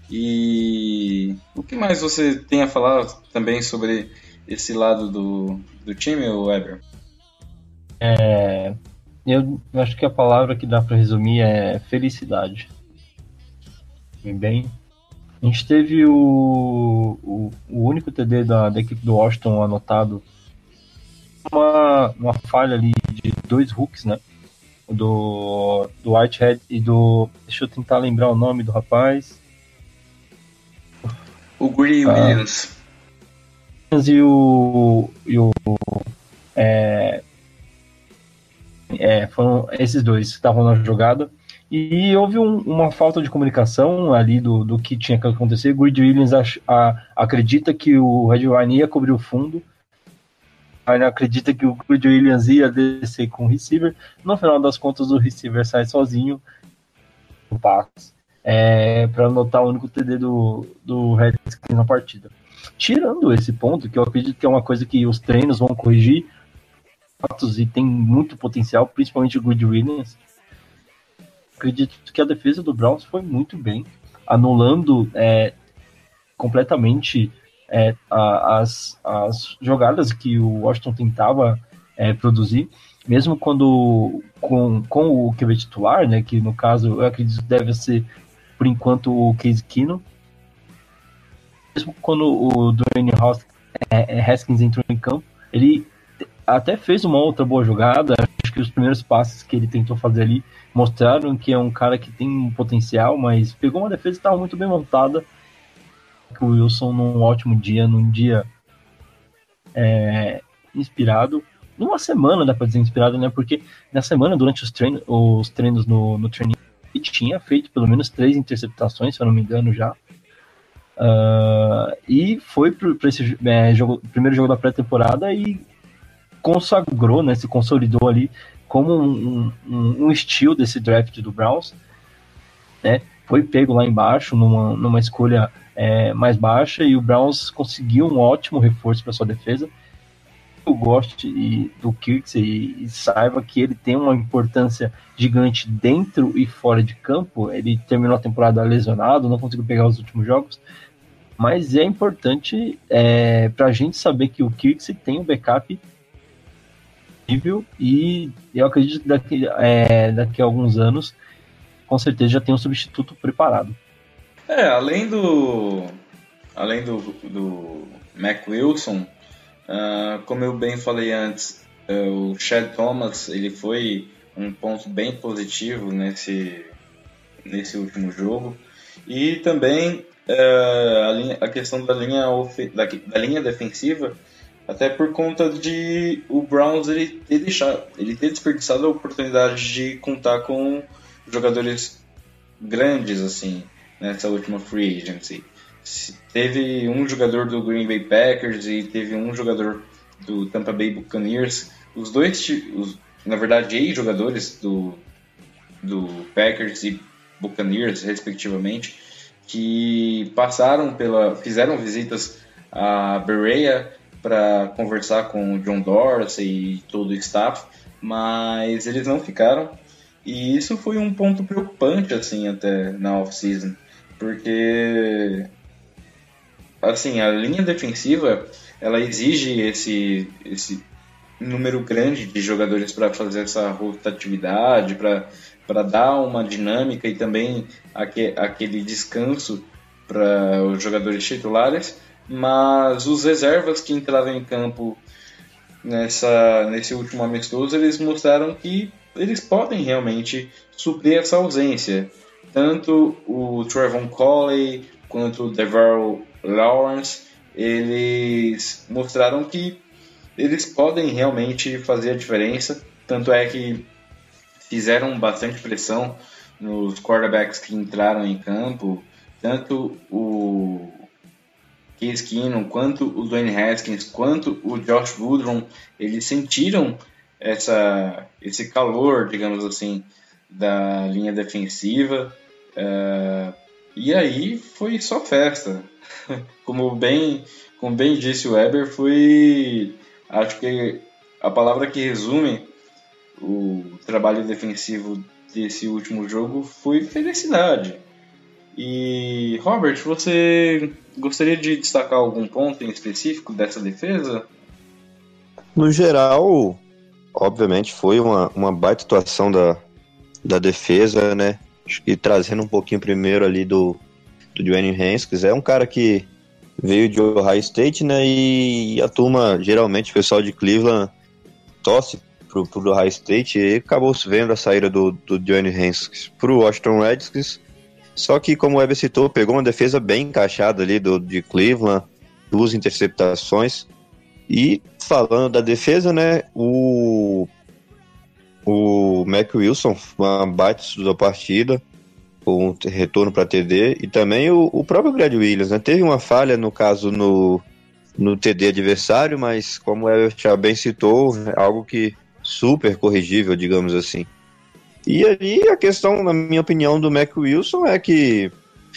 E o que mais você tem a falar também sobre esse lado do, do time, Weber? É, eu acho que a palavra que dá para resumir é felicidade. Bem, a gente teve o, o, o único TD da, da equipe do Washington anotado uma, uma falha ali de dois hooks, né? Do, do Whitehead e do. Deixa eu tentar lembrar o nome do rapaz. O Greedy ah, Williams. E o. E o é, é, foram esses dois que estavam na jogada. E houve um, uma falta de comunicação ali do, do que tinha que acontecer. Greedy Williams ach, a, acredita que o Red Wine ia cobrir o fundo Ainda acredita que o Good Williams ia descer com o receiver. No final das contas, o receiver sai sozinho no passe é, para anotar o único TD do, do Redskins na partida. Tirando esse ponto, que eu acredito que é uma coisa que os treinos vão corrigir, e tem muito potencial, principalmente o Good Williams. Acredito que a defesa do Browns foi muito bem, anulando é, completamente é, a, as, as jogadas que o Washington tentava é, produzir, mesmo quando com, com o QB titular, né, que no caso eu acredito que deve ser por enquanto o Case Keenum, mesmo quando o Dwayne é, é, Haskins entrou em campo, ele até fez uma outra boa jogada. Que os primeiros passes que ele tentou fazer ali mostraram que é um cara que tem um potencial, mas pegou uma defesa que estava muito bem montada o Wilson num ótimo dia, num dia é, inspirado. Numa semana, dá pra dizer inspirado, né? Porque na semana, durante os, treino, os treinos no, no training, ele tinha feito pelo menos três interceptações, se eu não me engano, já. Uh, e foi para esse é, jogo, primeiro jogo da pré-temporada e consagrou, né? Se consolidou ali como um, um, um estilo desse draft do Browns, né? Foi pego lá embaixo numa, numa escolha é, mais baixa e o Browns conseguiu um ótimo reforço para sua defesa. Eu gosto do Kirksey e, e saiba que ele tem uma importância gigante dentro e fora de campo. Ele terminou a temporada lesionado, não conseguiu pegar os últimos jogos, mas é importante é, para a gente saber que o Kirksey tem um backup nível e eu acredito que daqui, é, daqui a alguns anos com certeza já tem um substituto preparado. É, além do. Além do, do Mac Wilson, uh, como eu bem falei antes, uh, o Chad Thomas ele foi um ponto bem positivo nesse, nesse último jogo. E também uh, a, linha, a, questão da linha, da, da, linha defensiva, até por conta de o Browns ele ter, deixado, ele ter desperdiçado a oportunidade de contar com jogadores grandes assim nessa última free agency. Teve um jogador do Green Bay Packers e teve um jogador do Tampa Bay Buccaneers. Os dois, os, na verdade, ex-jogadores do, do Packers e Buccaneers, respectivamente, que passaram pela. fizeram visitas a Berea para conversar com o John Dorsey e todo o staff, mas eles não ficaram. E isso foi um ponto preocupante assim até na off-season porque assim a linha defensiva ela exige esse esse número grande de jogadores para fazer essa rotatividade para dar uma dinâmica e também aquele descanso para os jogadores titulares mas os reservas que entraram em campo nessa nesse último amistoso eles mostraram que eles podem realmente suprir essa ausência tanto o Trevon Coley quanto o Devarro Lawrence, eles mostraram que eles podem realmente fazer a diferença. Tanto é que fizeram bastante pressão nos quarterbacks que entraram em campo, tanto o Case Keenum, quanto o Dwayne Haskins, quanto o Josh Woodron, eles sentiram essa, esse calor, digamos assim, da linha defensiva. Uh, e aí foi só festa. Como bem, como bem disse o Weber, foi acho que a palavra que resume o trabalho defensivo desse último jogo foi felicidade. E Robert, você gostaria de destacar algum ponto em específico dessa defesa? No geral, obviamente foi uma, uma baita atuação da, da defesa, né? Acho que trazendo um pouquinho primeiro ali do, do Dwayne Haskins, é um cara que veio de Ohio State, né? E a turma, geralmente, o pessoal de Cleveland torce pro, pro Ohio State e acabou se vendo a saída do, do Dwayne Haskins pro Washington Redskins. Só que, como o Weber citou, pegou uma defesa bem encaixada ali do, de Cleveland, duas interceptações. E falando da defesa, né, o, o Mac Wilson, uma baita da partida, com um retorno para TD, e também o, o próprio Brad Williams, né, teve uma falha, no caso, no, no TD adversário, mas como o Weber já bem citou, é algo que super corrigível, digamos assim. E ali a questão, na minha opinião, do Mac Wilson é que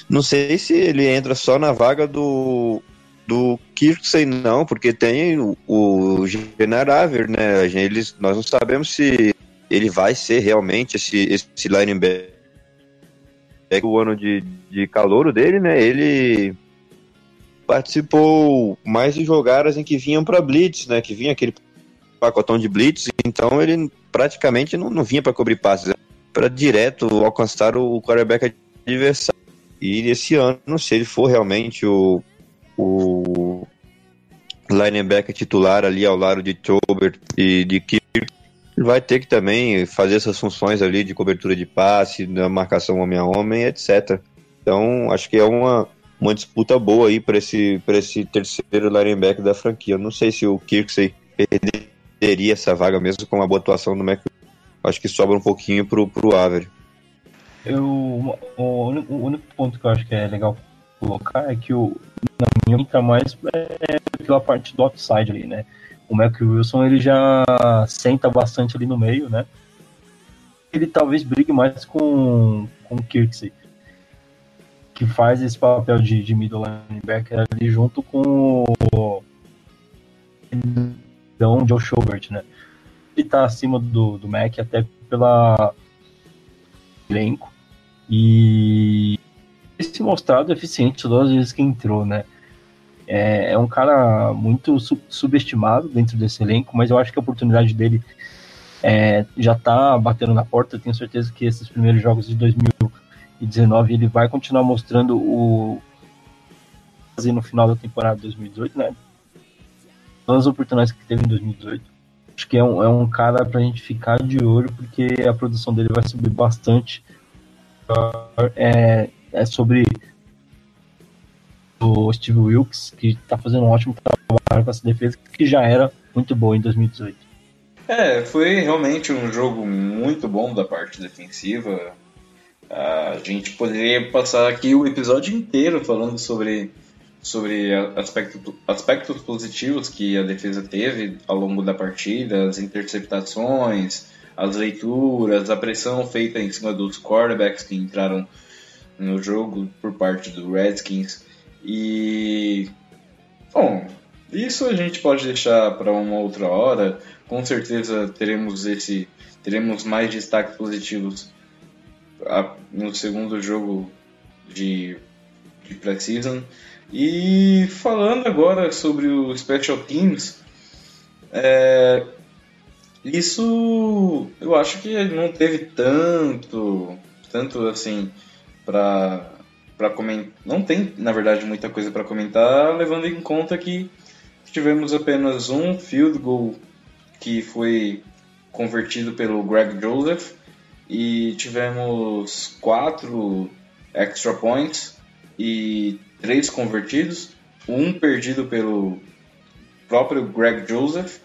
não sei se ele entra só na vaga do, do Kirksey, não, porque tem o, o Generaver, né? Eles, nós não sabemos se ele vai ser realmente esse, esse linebacker. O ano de, de calouro dele, né? Ele participou mais de jogadas em que vinham para blitz, né? Que vinha aquele pacotão de blitz, então ele praticamente não, não vinha para cobrir passes, para direto alcançar o quarterback adversário. E esse ano, se ele for realmente o, o linebacker titular ali ao lado de Tobert e de Kirk, ele vai ter que também fazer essas funções ali de cobertura de passe, da marcação homem a homem, etc. Então, acho que é uma, uma disputa boa aí para esse, esse terceiro linebacker da franquia. Não sei se o Kirksey perderia essa vaga mesmo com a boa atuação do Mac. Acho que sobra um pouquinho pro, pro Avery. Eu, o, o único ponto que eu acho que é legal colocar é que o, na minha tá mais é pela parte do outside ali, né? O Mac Wilson ele já senta bastante ali no meio, né? Ele talvez brigue mais com, com o Kirksey, que faz esse papel de, de middle linebacker ali junto com o então, Joe Schobert, né? Ele tá acima do, do Mac até pela elenco e se mostrado eficiente todas as vezes que entrou, né? É, é um cara muito su subestimado dentro desse elenco, mas eu acho que a oportunidade dele é, já tá batendo na porta. Tenho certeza que esses primeiros jogos de 2019 ele vai continuar mostrando o no final da temporada de 2018, né? Todas as oportunidades que teve em 2018. Acho que é um, é um cara pra gente ficar de olho, porque a produção dele vai subir bastante. É, é sobre o Steve Wilkes, que está fazendo um ótimo trabalho com essa defesa, que já era muito boa em 2018. É, foi realmente um jogo muito bom da parte defensiva. A gente poderia passar aqui o episódio inteiro falando sobre, sobre aspecto, aspectos positivos que a defesa teve ao longo da partida, as interceptações, as leituras, a pressão feita em cima dos quarterbacks que entraram no jogo por parte do Redskins. E. Bom, isso a gente pode deixar para uma outra hora. Com certeza teremos esse. Teremos mais destaques positivos no segundo jogo de, de pré-season. E falando agora sobre o Special Teams, é, isso eu acho que não teve tanto, tanto assim, para para comentar. Não tem, na verdade, muita coisa para comentar, levando em conta que tivemos apenas um field goal que foi convertido pelo Greg Joseph e tivemos quatro extra points e três convertidos, um perdido pelo próprio Greg Joseph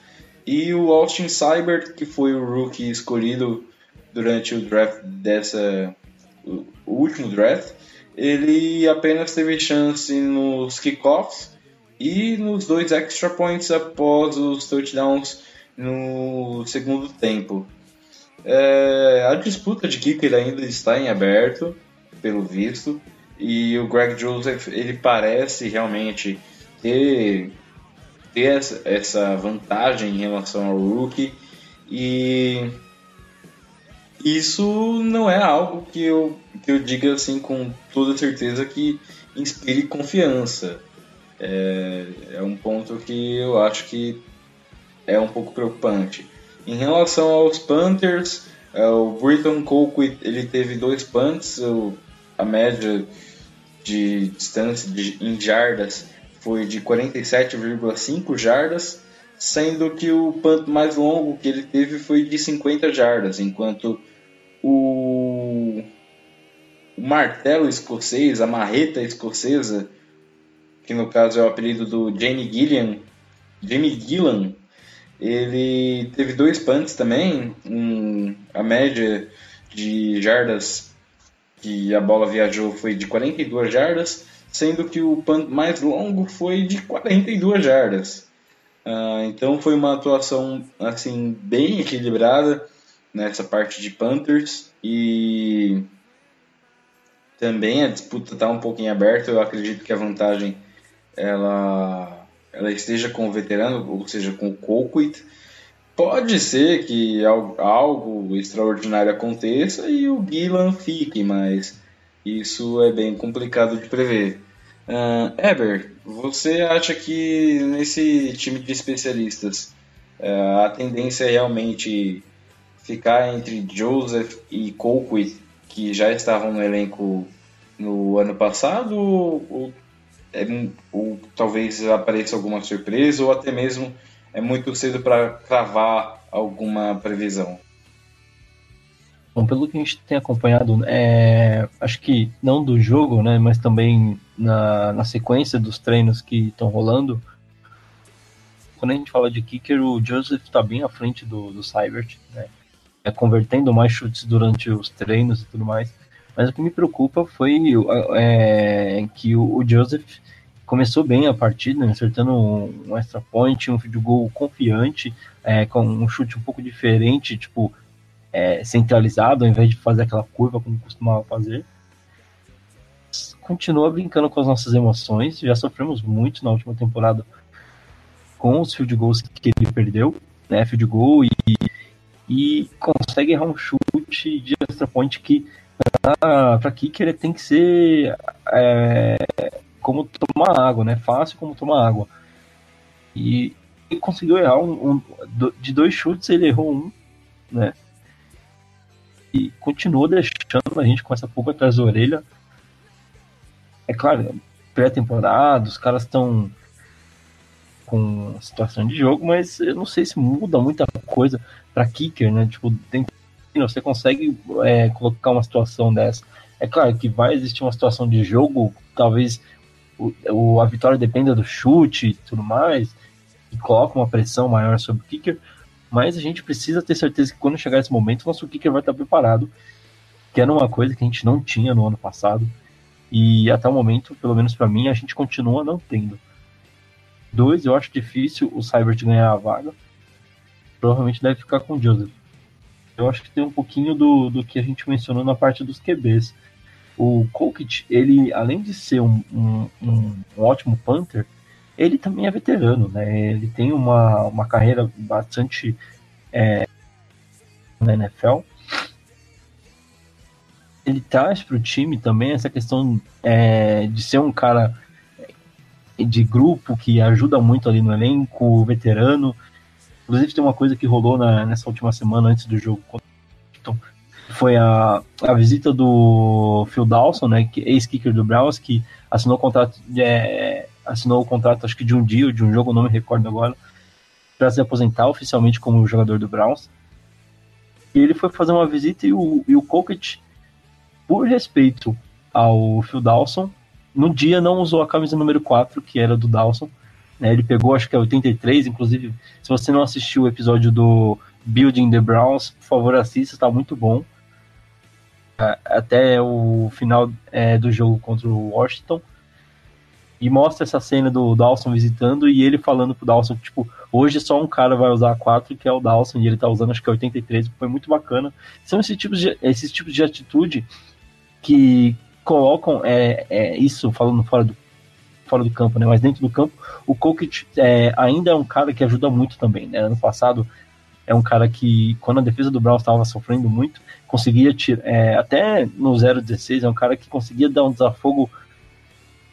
e o Austin Seibert, que foi o rookie escolhido durante o draft dessa o último draft, ele apenas teve chance nos kickoffs e nos dois extra points após os touchdowns no segundo tempo. É, a disputa de kicker ainda está em aberto, pelo visto, e o Greg Joseph ele parece realmente ter, ter essa, essa vantagem em relação ao rookie e isso não é algo que eu, que eu diga assim com toda certeza que inspire confiança. É, é um ponto que eu acho que é um pouco preocupante. Em relação aos Panthers, é, o Britton Colquitt ele teve dois punts, o, a média de distância de, em jardas foi de 47,5 jardas, sendo que o punt mais longo que ele teve foi de 50 jardas, enquanto o, o martelo escocês, a marreta escocesa, que no caso é o apelido do Jamie Gillian, Jamie Gillan, ele teve dois punts também, um, a média de jardas que a bola viajou foi de 42 jardas, sendo que o punt mais longo foi de 42 jardas. Uh, então foi uma atuação assim bem equilibrada nessa parte de Panthers e também a disputa está um pouquinho aberta. Eu acredito que a vantagem ela, ela esteja com o veterano, ou seja, com o Colquitt. Pode ser que algo, extraordinário aconteça e o Gillan fique, mas isso é bem complicado de prever. Uh, Eber, você acha que nesse time de especialistas uh, a tendência é realmente ficar entre Joseph e Colquitt, que já estavam no elenco no ano passado, ou, ou, é, ou talvez apareça alguma surpresa, ou até mesmo é muito cedo para cravar alguma previsão? Bom, pelo que a gente tem acompanhado, é, acho que não do jogo, né, mas também na, na sequência dos treinos que estão rolando, quando a gente fala de kicker, o Joseph está bem à frente do, do né, é, convertendo mais chutes durante os treinos e tudo mais. Mas o que me preocupa foi é, que o, o, Joseph começou bem a partida, acertando um, um, extra point, um field goal confiante, é, com um chute um pouco diferente, tipo, é, centralizado, ao invés de fazer aquela curva como costumava fazer. Continua brincando com as nossas emoções, já sofremos muito na última temporada com os field goals que ele perdeu, né, field goal e e consegue errar um chute de extra point que para kicker ele tem que ser é, como tomar água, né? Fácil como tomar água. E ele conseguiu errar um, um, de dois chutes, ele errou um, né? E continuou deixando a gente com essa pouco atrás da orelha. É claro, pré-temporada, os caras estão com situação de jogo, mas eu não sei se muda muita coisa para kicker, né? Tipo, tem, você consegue é, colocar uma situação dessa. É claro que vai existir uma situação de jogo, talvez o, a vitória dependa do chute e tudo mais, e coloca uma pressão maior sobre o kicker, mas a gente precisa ter certeza que quando chegar esse momento, nosso kicker vai estar preparado, que era uma coisa que a gente não tinha no ano passado, e até o momento, pelo menos para mim, a gente continua não tendo. Dois, eu acho difícil o Cybert ganhar a vaga, provavelmente deve ficar com o Joseph. Eu acho que tem um pouquinho do, do que a gente mencionou na parte dos QBs. O Kolkit, ele, além de ser um, um, um, ótimo punter, ele também é veterano, né? Ele tem uma, uma carreira bastante é, na NFL. Ele traz para o time também essa questão é, de ser um cara de grupo que ajuda muito ali no elenco, veterano, Inclusive tem uma coisa que rolou na, nessa última semana antes do jogo. Foi a, a visita do Phil Dawson, né, que ex-kicker do Browns, que assinou o contrato, é, assinou o contrato acho que de um dia ou de um jogo, não me recordo agora, para se aposentar oficialmente como jogador do Browns. E ele foi fazer uma visita e o, e o Colquitt, por respeito ao Phil Dawson, no dia não usou a camisa número 4, que era do Dawson. Né? Ele pegou, acho que é 83, inclusive, se você não assistiu o episódio do Building the Browns, por favor assista, está muito bom. Até o final é, do jogo contra o Washington. E mostra essa cena do Dawson visitando e ele falando pro Dawson, tipo, hoje só um cara vai usar a 4, que é o Dawson, e ele tá usando acho que é 83, foi muito bacana. São esses tipos de, esses tipos de atitude que colocam é, é, isso, falando fora do, fora do campo, né? Mas dentro do campo, o Kokit é, ainda é um cara que ajuda muito também, né? Ano passado é um cara que, quando a defesa do Browns estava sofrendo muito, conseguia tirar, é, até no 0-16, é um cara que conseguia dar um desafogo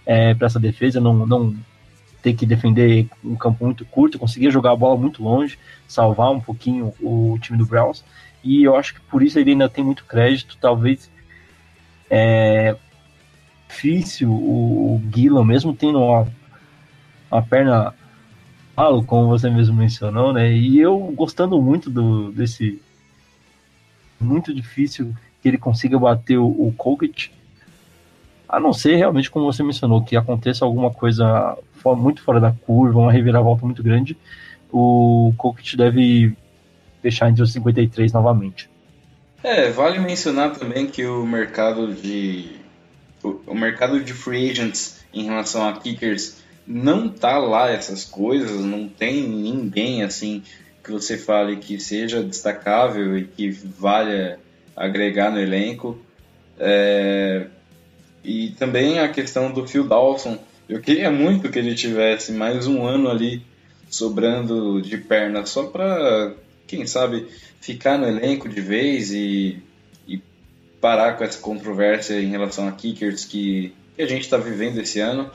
é, para essa defesa, não, não ter que defender um campo muito curto, conseguia jogar a bola muito longe, salvar um pouquinho o time do Browns, e eu acho que por isso ele ainda tem muito crédito, talvez é difícil o, o Gillan, mesmo tendo uma, uma perna malo, como você mesmo mencionou, né? E eu gostando muito do, desse. Muito difícil que ele consiga bater o, o. A não ser realmente, como você mencionou, que aconteça alguma coisa muito fora da curva, uma reviravolta muito grande, o Kokic deve fechar entre os 53 novamente. É, vale mencionar também que o mercado de o, o mercado de free agents em relação a kickers não tá lá essas coisas, não tem ninguém assim que você fale que seja destacável e que valha agregar no elenco. É, e também a questão do Phil Dawson. Eu queria muito que ele tivesse mais um ano ali sobrando de perna só para, quem sabe, ficar no elenco de vez e, e parar com essa controvérsia em relação a kickers que, que a gente está vivendo esse ano.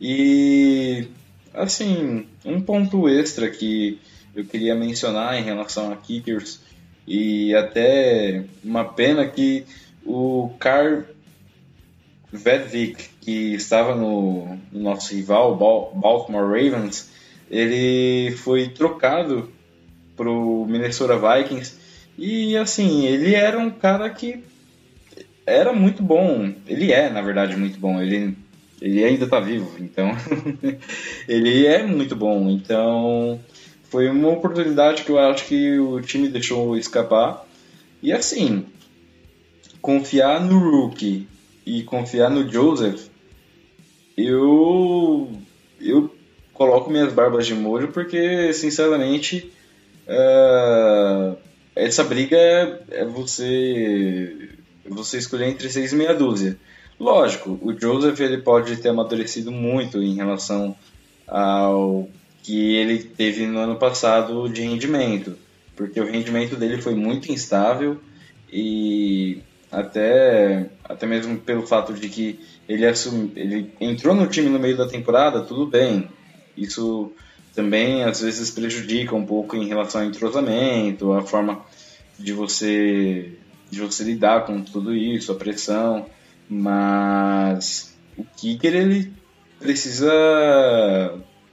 E, assim, um ponto extra que eu queria mencionar em relação a kickers e até uma pena que o Carl Vedvik, que estava no, no nosso rival, Baltimore Ravens, ele foi trocado pro Minnesota Vikings. E assim, ele era um cara que era muito bom. Ele é, na verdade, muito bom. Ele, ele ainda tá vivo, então ele é muito bom. Então foi uma oportunidade que eu acho que o time deixou escapar. E assim, confiar no Rookie e confiar no Joseph, eu eu coloco minhas barbas de molho porque, sinceramente, uh, essa briga é, é você você escolher entre seis e meia dúzia. Lógico, o Joseph ele pode ter amadurecido muito em relação ao que ele teve no ano passado de rendimento, porque o rendimento dele foi muito instável e até, até mesmo pelo fato de que ele, ele entrou no time no meio da temporada, tudo bem. Isso também às vezes prejudica um pouco em relação ao entrosamento, a forma de você de você lidar com tudo isso, a pressão, mas o kicker ele precisa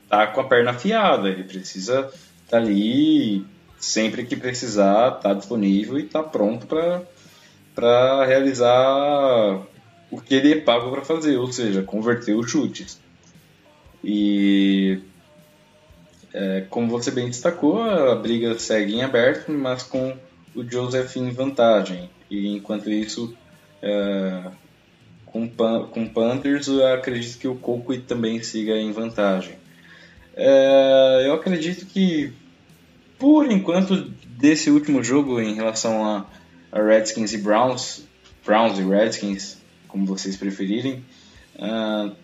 estar tá com a perna afiada, ele precisa estar tá ali sempre que precisar, estar tá disponível e estar tá pronto para realizar o que ele é pago para fazer, ou seja, converter os chutes. E é, como você bem destacou, a briga segue em aberto, mas com o Joseph em vantagem. E enquanto isso, é, com, com Panthers, eu acredito que o Coco também siga em vantagem. É, eu acredito que, por enquanto, desse último jogo em relação a, a Redskins e Browns, Browns e Redskins, como vocês preferirem, uh,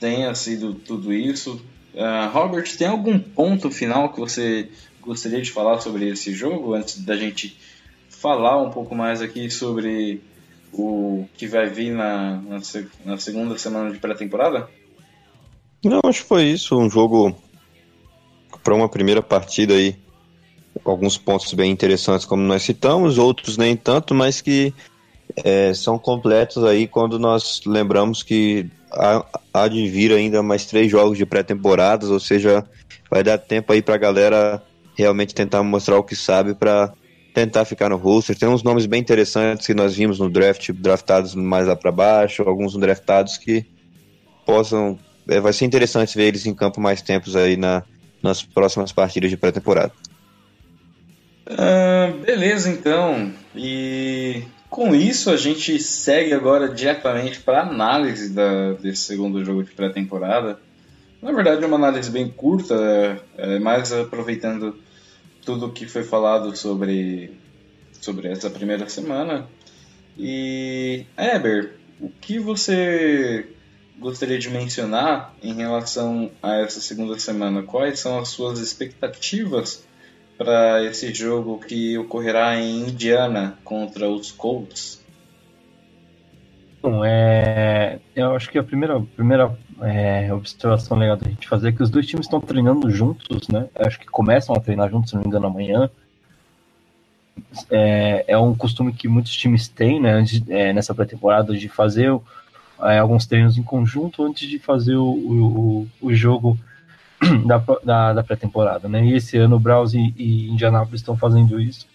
tenha sido tudo isso. Uh, Robert, tem algum ponto final que você gostaria de falar sobre esse jogo antes da gente falar um pouco mais aqui sobre o que vai vir na, na, na segunda semana de pré-temporada? Não, acho que foi isso. Um jogo para uma primeira partida aí. Alguns pontos bem interessantes, como nós citamos, outros nem tanto, mas que é, são completos aí quando nós lembramos que há, há de vir ainda mais três jogos de pré-temporadas, ou seja, vai dar tempo aí para a galera realmente tentar mostrar o que sabe para tentar ficar no roster. Tem uns nomes bem interessantes que nós vimos no draft, draftados mais lá para baixo, alguns draftados que possam. É, vai ser interessante ver eles em campo mais tempos aí na, nas próximas partidas de pré-temporada. Ah, beleza, então. E com isso a gente segue agora diretamente para análise da, desse segundo jogo de pré-temporada. Na verdade, é uma análise bem curta, é, é mais aproveitando tudo o que foi falado sobre, sobre essa primeira semana. E, Eber, o que você gostaria de mencionar em relação a essa segunda semana? Quais são as suas expectativas para esse jogo que ocorrerá em Indiana contra os Colts? Bom, é, eu acho que a primeira, primeira é, observação legal da gente fazer é que os dois times estão treinando juntos, né? Eu acho que começam a treinar juntos, se não me engano, amanhã. É, é um costume que muitos times têm, né? É, nessa pré-temporada, de fazer é, alguns treinos em conjunto antes de fazer o, o, o jogo da, da, da pré-temporada, né? E esse ano o Browns e, e Indianapolis estão fazendo isso.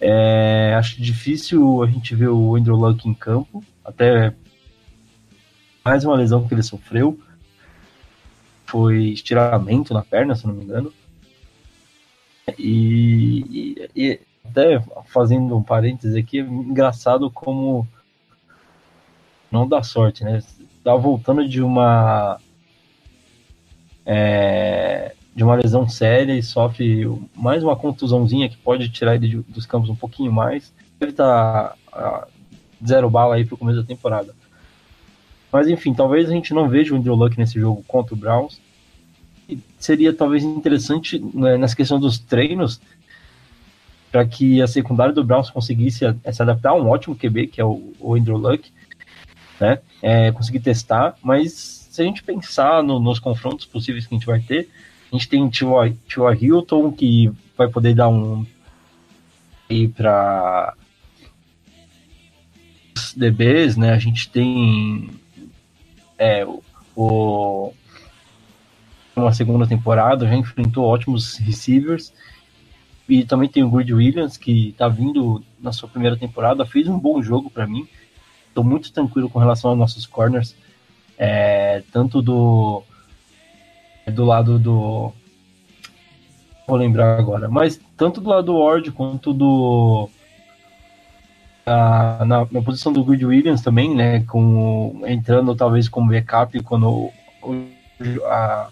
É, acho difícil a gente ver o Andrew Luck em campo, até mais uma lesão que ele sofreu. Foi estiramento na perna, se não me engano. E, e, e até fazendo um parênteses aqui, é engraçado como não dá sorte, né? Tá voltando de uma é, de uma lesão séria e sofre mais uma contusãozinha que pode tirar ele de, dos campos um pouquinho mais. Ele tá a, zero bala aí pro começo da temporada. Mas enfim, talvez a gente não veja o Andrew Luck nesse jogo contra o Browns. E seria talvez interessante né, nessa questão dos treinos para que a secundária do Browns conseguisse se adaptar a um ótimo QB, que é o, o Andrew Luck, né? É, conseguir testar, mas se a gente pensar no, nos confrontos possíveis que a gente vai ter, a gente tem Tio Hilton, que vai poder dar um. aí para DBs, né? A gente tem é, o, uma segunda temporada, já enfrentou ótimos receivers. E também tem o Grid Williams, que tá vindo na sua primeira temporada, fez um bom jogo para mim. Estou muito tranquilo com relação aos nossos corners é, tanto do do lado do vou lembrar agora, mas tanto do lado do Ward quanto do a, na, na, posição do Good Williams também, né, com entrando talvez como backup quando a,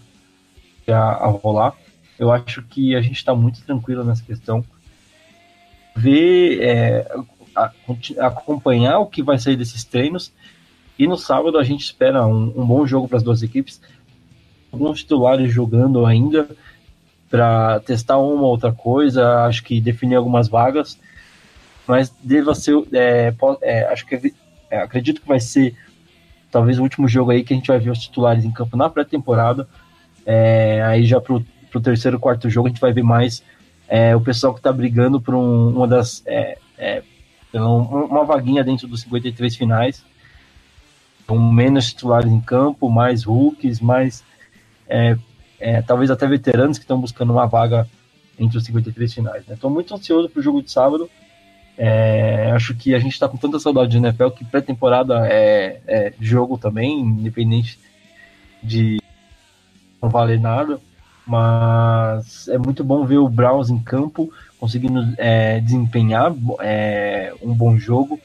a, a rolar. Eu acho que a gente está muito tranquilo nessa questão. Ver, é, a, acompanhar o que vai sair desses treinos e no sábado a gente espera um, um bom jogo para as duas equipes. Alguns titulares jogando ainda para testar uma ou outra coisa, acho que definir algumas vagas, mas deva ser, é, é, acho que é, acredito que vai ser talvez o último jogo aí que a gente vai ver os titulares em campo na pré-temporada. É, aí já pro, pro terceiro, quarto jogo a gente vai ver mais é, o pessoal que está brigando por um, uma das é, uma vaguinha dentro dos 53 finais com menos titulares em campo, mais rookies, mais é, é, talvez até veteranos que estão buscando uma vaga entre os 53 finais. Estou né? muito ansioso para o jogo de sábado. É, acho que a gente está com tanta saudade de NFL que pré-temporada é, é, jogo também, independente de não valer nada. Mas é muito bom ver o Browns em campo conseguindo é, desempenhar é, um bom jogo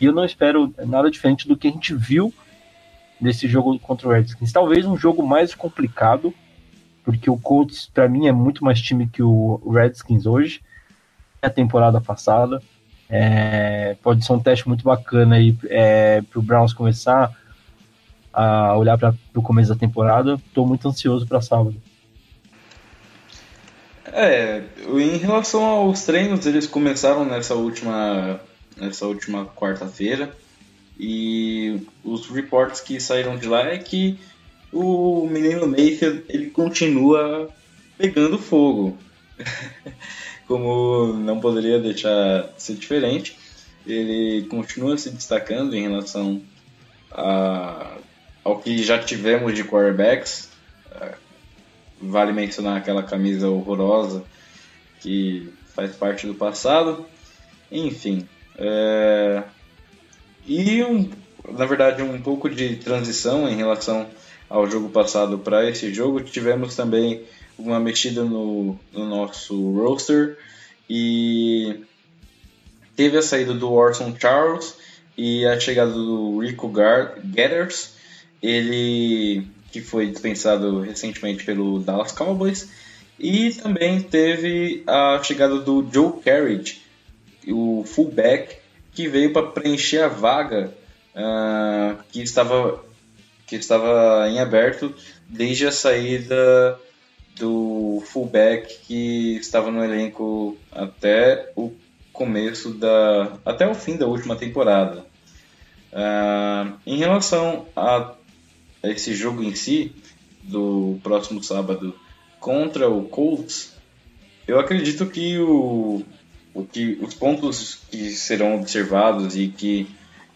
e eu não espero nada diferente do que a gente viu nesse jogo contra o Redskins. Talvez um jogo mais complicado, porque o Colts, para mim, é muito mais time que o Redskins hoje, a temporada passada. É, pode ser um teste muito bacana aí é, para o Browns começar a olhar para o começo da temporada. Estou muito ansioso para sábado. É, em relação aos treinos, eles começaram nessa última nessa última quarta-feira. E os reports que saíram de lá é que o menino Mayfield ele continua pegando fogo. Como não poderia deixar de ser diferente, ele continua se destacando em relação a, ao que já tivemos de quarterbacks. Vale mencionar aquela camisa horrorosa que faz parte do passado. Enfim. É... E, um, na verdade, um pouco de transição em relação ao jogo passado para esse jogo. Tivemos também uma mexida no, no nosso roster e teve a saída do Orson Charles e a chegada do Rico Gathers, ele que foi dispensado recentemente pelo Dallas Cowboys, e também teve a chegada do Joe Carriage, o fullback, que veio para preencher a vaga uh, que estava que estava em aberto desde a saída do fullback que estava no elenco até o começo da até o fim da última temporada. Uh, em relação a esse jogo em si do próximo sábado contra o Colts, eu acredito que o, o que os pontos que serão observados e que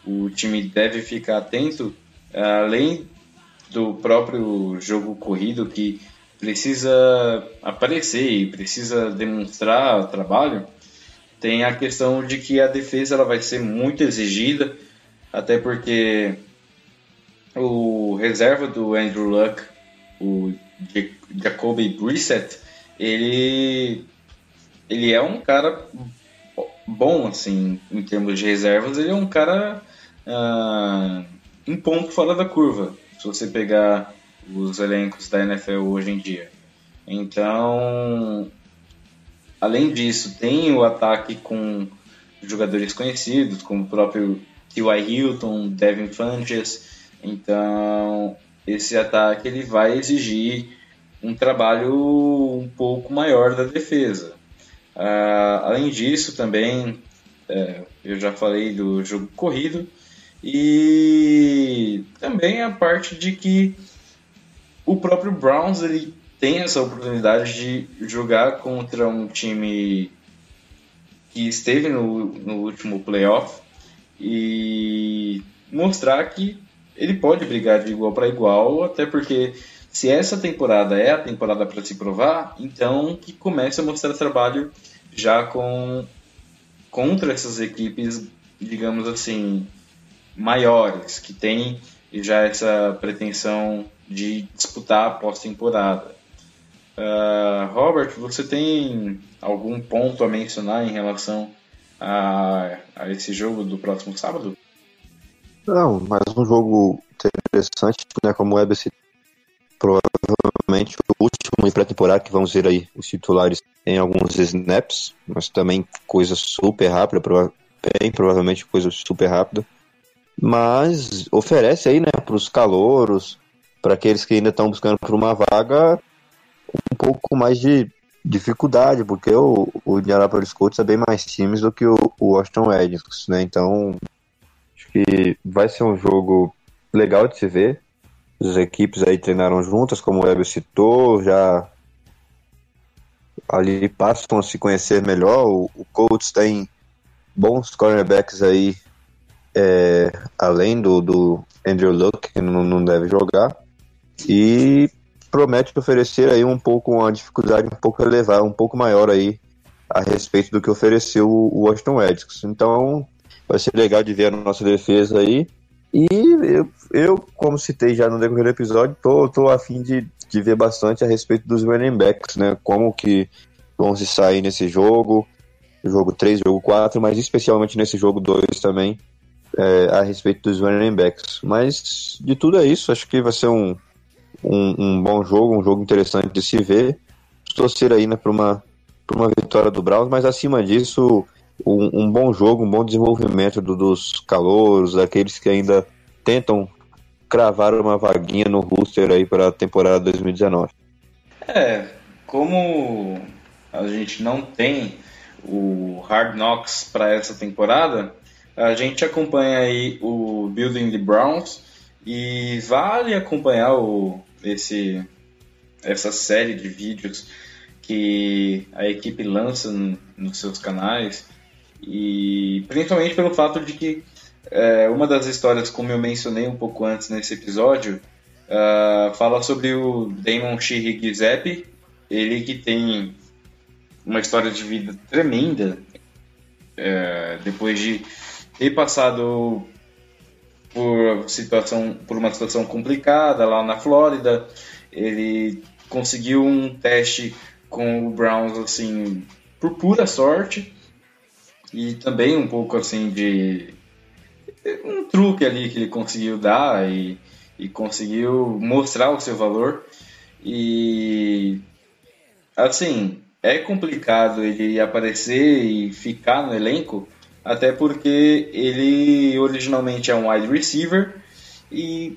o time deve ficar atento, além do próprio jogo corrido que precisa aparecer e precisa demonstrar trabalho, tem a questão de que a defesa ela vai ser muito exigida, até porque o reserva do Andrew Luck, o Jacoby Brissett, ele ele é um cara bom assim em termos de reservas, ele é um cara uh, ponto fora da curva. Se você pegar os elencos da NFL hoje em dia. Então, além disso, tem o ataque com jogadores conhecidos, como o próprio T.Y. Hilton, Devin Funches. Então, esse ataque ele vai exigir um trabalho um pouco maior da defesa. Uh, além disso, também é, eu já falei do jogo corrido e também a parte de que o próprio Browns ele tem essa oportunidade de jogar contra um time que esteve no, no último playoff e mostrar que ele pode brigar de igual para igual, até porque se essa temporada é a temporada para se provar, então que comece a mostrar trabalho já com contra essas equipes, digamos assim, maiores, que tem já essa pretensão de disputar a pós-temporada. Uh, Robert, você tem algum ponto a mencionar em relação a, a esse jogo do próximo sábado? Não, mais um jogo interessante, né? Como o Web provavelmente o último em pré-temporada que vamos ver aí os titulares em alguns snaps, mas também coisa super rápida, bem provavelmente coisa super rápida. Mas oferece aí, né, para os calouros, para aqueles que ainda estão buscando por uma vaga, um pouco mais de dificuldade, porque o, o Indianapolis Colts é bem mais times do que o, o Washington Redskins, né? Então, acho que vai ser um jogo legal de se ver. As equipes aí treinaram juntas, como o Weber citou, já ali passam a se conhecer melhor. O, o Colts tem bons cornerbacks aí, é, além do, do Andrew Luck, que não, não deve jogar e promete oferecer aí um pouco uma dificuldade um pouco elevada, um pouco maior aí a respeito do que ofereceu o Washington Redskins. Então vai ser legal de ver a nossa defesa aí. E eu, eu como citei já no decorrer do episódio, tô, tô a fim de, de ver bastante a respeito dos running backs, né? Como que vão se sair nesse jogo, jogo 3, jogo 4, mas especialmente nesse jogo 2 também, é, a respeito dos running backs. Mas de tudo é isso, acho que vai ser um, um, um, bom jogo, um jogo interessante de se ver. Torcer aí né, para uma, uma vitória do Browns, mas acima disso, um, um bom jogo, um bom desenvolvimento do, dos calouros, daqueles que ainda tentam cravar uma vaguinha no roster aí para a temporada 2019. É, como a gente não tem o Hard Knocks para essa temporada, a gente acompanha aí o Building the Browns e vale acompanhar o, esse, essa série de vídeos que a equipe lança no, nos seus canais e principalmente pelo fato de que é, uma das histórias, como eu mencionei um pouco antes nesse episódio, uh, fala sobre o Damon Shihig ele que tem uma história de vida tremenda. É, depois de ter passado por situação por uma situação complicada lá na Flórida ele conseguiu um teste com o Browns assim por pura sorte e também um pouco assim de um truque ali que ele conseguiu dar e, e conseguiu mostrar o seu valor e assim é complicado ele aparecer e ficar no elenco até porque ele originalmente é um wide receiver e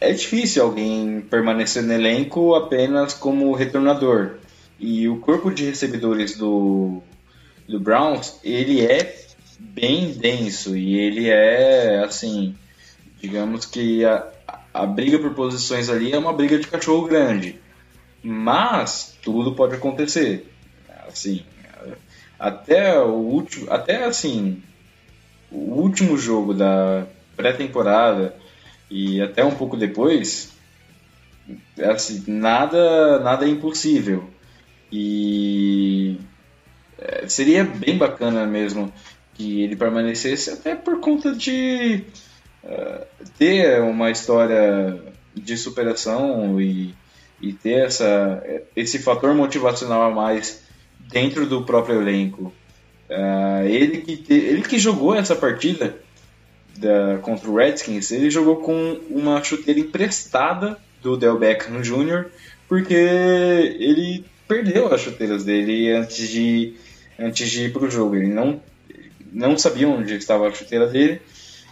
é difícil alguém permanecer no elenco apenas como retornador. E o corpo de recebedores do, do Browns, ele é bem denso e ele é, assim, digamos que a, a briga por posições ali é uma briga de cachorro grande. Mas tudo pode acontecer. Assim, até o último, até assim, o último jogo da pré-temporada e até um pouco depois, assim, nada, nada é impossível. E é, seria bem bacana mesmo que ele permanecesse, até por conta de uh, ter uma história de superação e, e ter essa, esse fator motivacional a mais dentro do próprio elenco. Uh, ele, que te, ele que jogou essa partida da, contra o Redskins, ele jogou com uma chuteira emprestada do Del Beckham Jr., porque ele perdeu as chuteiras dele antes de, antes de ir para o jogo. Ele não, não sabia onde estava a chuteira dele,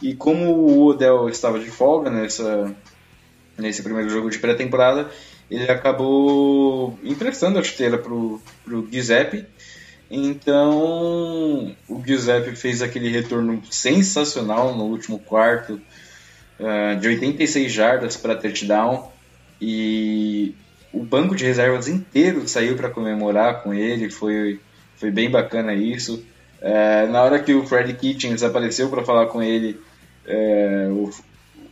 e como o Odell estava de folga nessa, nesse primeiro jogo de pré-temporada, ele acabou emprestando a chuteira para o Giuseppe, então, o Giuseppe fez aquele retorno sensacional no último quarto, uh, de 86 jardas para touchdown, e o banco de reservas inteiro saiu para comemorar com ele, foi, foi bem bacana isso. Uh, na hora que o Freddy Kitchens apareceu para falar com ele, uh,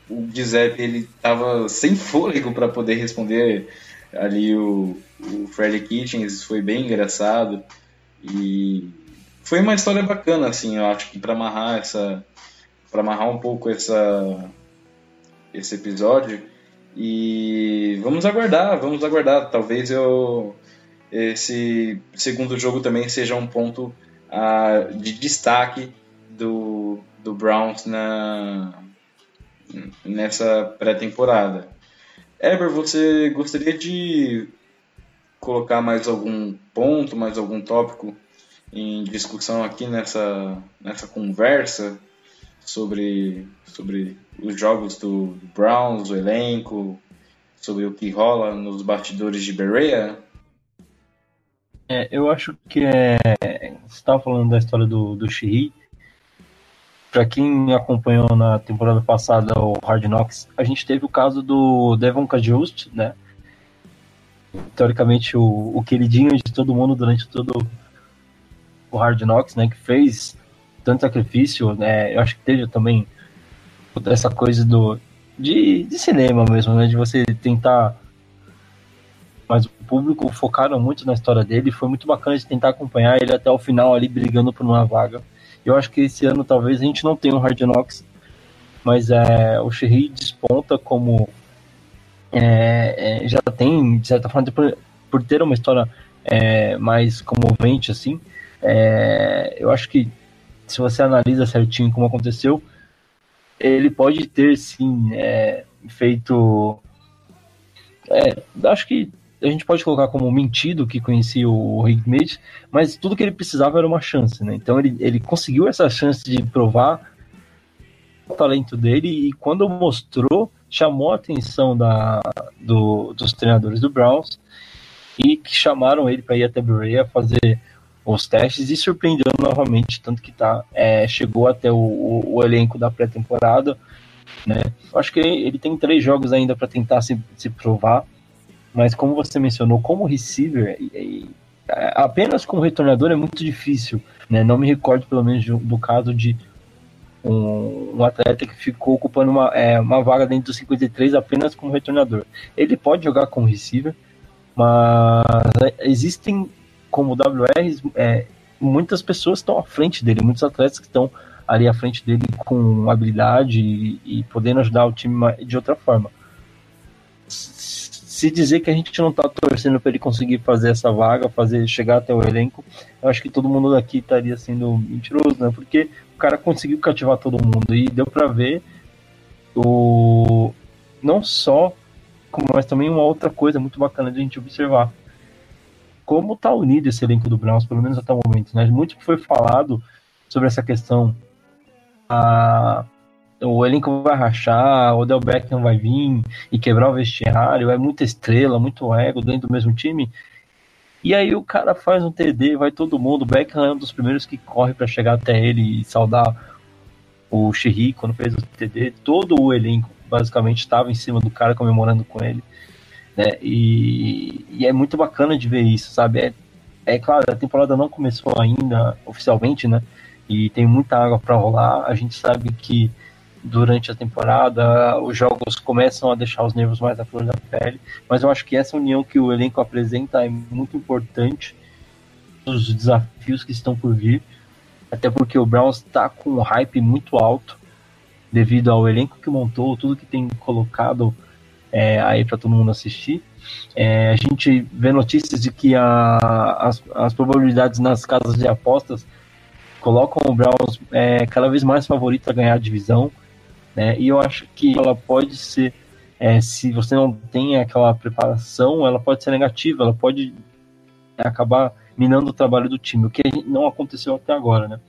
o, o Giuseppe ele estava sem fôlego para poder responder ali o, o Freddy Kitchens, foi bem engraçado. E foi uma história bacana, assim, eu acho que para amarrar essa. para amarrar um pouco essa, esse episódio. E vamos aguardar, vamos aguardar. Talvez eu esse segundo jogo também seja um ponto uh, de destaque do, do Browns na, nessa pré-temporada. Eber, você gostaria de colocar mais algum ponto, mais algum tópico em discussão aqui nessa, nessa conversa sobre, sobre os jogos do Browns, o elenco, sobre o que rola nos bastidores de Berea? É, eu acho que é. Você estava falando da história do, do Shiri. Para quem acompanhou na temporada passada o Hard Knocks, a gente teve o caso do Devon Kajust, né? teoricamente o, o queridinho de todo mundo durante todo o Hard Knocks, né, que fez tanto sacrifício, né, eu acho que teve também essa coisa do de, de cinema mesmo, né, de você tentar mas o público focaram muito na história dele, foi muito bacana de tentar acompanhar ele até o final ali brigando por uma vaga. Eu acho que esse ano talvez a gente não tenha um Hard mas é, o Sherry desponta como é, é, já tem, de certa forma, por, por ter uma história é, mais comovente, assim, é, eu acho que se você analisa certinho como aconteceu, ele pode ter, sim, é, feito... Acho que a gente pode colocar como mentido que conhecia o Smith, mas tudo que ele precisava era uma chance, né? Então ele, ele conseguiu essa chance de provar o talento dele e quando mostrou, chamou a atenção da, do, dos treinadores do Browns e que chamaram ele para ir até Berea fazer os testes e surpreendeu novamente, tanto que tá, é, chegou até o, o, o elenco da pré-temporada. Né? Acho que ele tem três jogos ainda para tentar se, se provar, mas como você mencionou, como receiver, e, e, apenas como retornador é muito difícil. Né? Não me recordo, pelo menos, do caso de um, um, atleta que ficou ocupando uma, é, uma vaga dentro dos 53 apenas como retornador. Ele pode jogar como receiver, mas existem como WR, é, muitas pessoas estão à frente dele, muitos atletas que estão ali à frente dele com habilidade e, e podendo ajudar o time de outra forma. Se dizer que a gente não está torcendo para ele conseguir fazer essa vaga, fazer chegar até o elenco, eu acho que todo mundo daqui estaria sendo mentiroso, né? Porque o cara conseguiu cativar todo mundo e deu para ver o não só mas também uma outra coisa muito bacana de a gente observar como tá unido esse elenco do Browns, pelo menos até o momento, né? Muito que foi falado sobre essa questão a, o elenco vai rachar, o Del Beckham vai vir e quebrar o vestiário, é muita estrela, muito ego dentro do mesmo time. E aí o cara faz um TD, vai todo mundo, o Beckham é um dos primeiros que corre para chegar até ele e saudar o Xerri quando fez o TD, todo o elenco basicamente estava em cima do cara comemorando com ele. Né? E, e, é muito bacana de ver isso, sabe? É, é claro, a temporada não começou ainda oficialmente, né? e tem muita água para rolar. A gente sabe que durante a temporada os jogos começam a deixar os nervos mais à flor da pele, mas eu acho que essa união que o elenco apresenta é muito importante os desafios que estão por vir, até porque o Browns está com um hype muito alto devido ao elenco que montou, tudo que tem colocado é, aí para todo mundo assistir. É, a gente vê notícias de que a, as, as probabilidades nas casas de apostas colocam o Browns é, cada vez mais favorito a ganhar a divisão, né? E eu acho que ela pode ser, é, se você não tem aquela preparação, ela pode ser negativa, ela pode acabar minando o trabalho do time, o que não aconteceu até agora, né?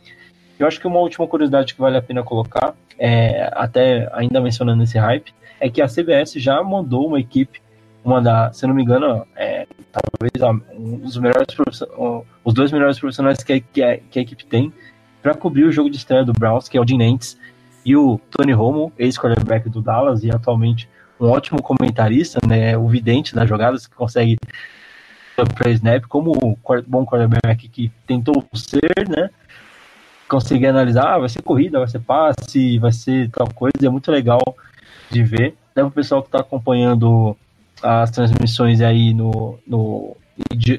Eu acho que uma última curiosidade que vale a pena colocar, é, até ainda mencionando esse hype, é que a CBS já mandou uma equipe, uma da, se não me engano, é, talvez um dos melhores os dois melhores profissionais que a, que a, que a equipe tem, para cobrir o jogo de estreia do Browns, que é o Dean Nantz, e o Tony Romo, ex-quarterback do Dallas e atualmente um ótimo comentarista, né, o vidente das jogadas, que consegue para snap, como bom quarterback que tentou ser, né, conseguir analisar, ah, vai ser corrida, vai ser passe, vai ser tal coisa, é muito legal de ver. Leva o pessoal que está acompanhando as transmissões aí no, no,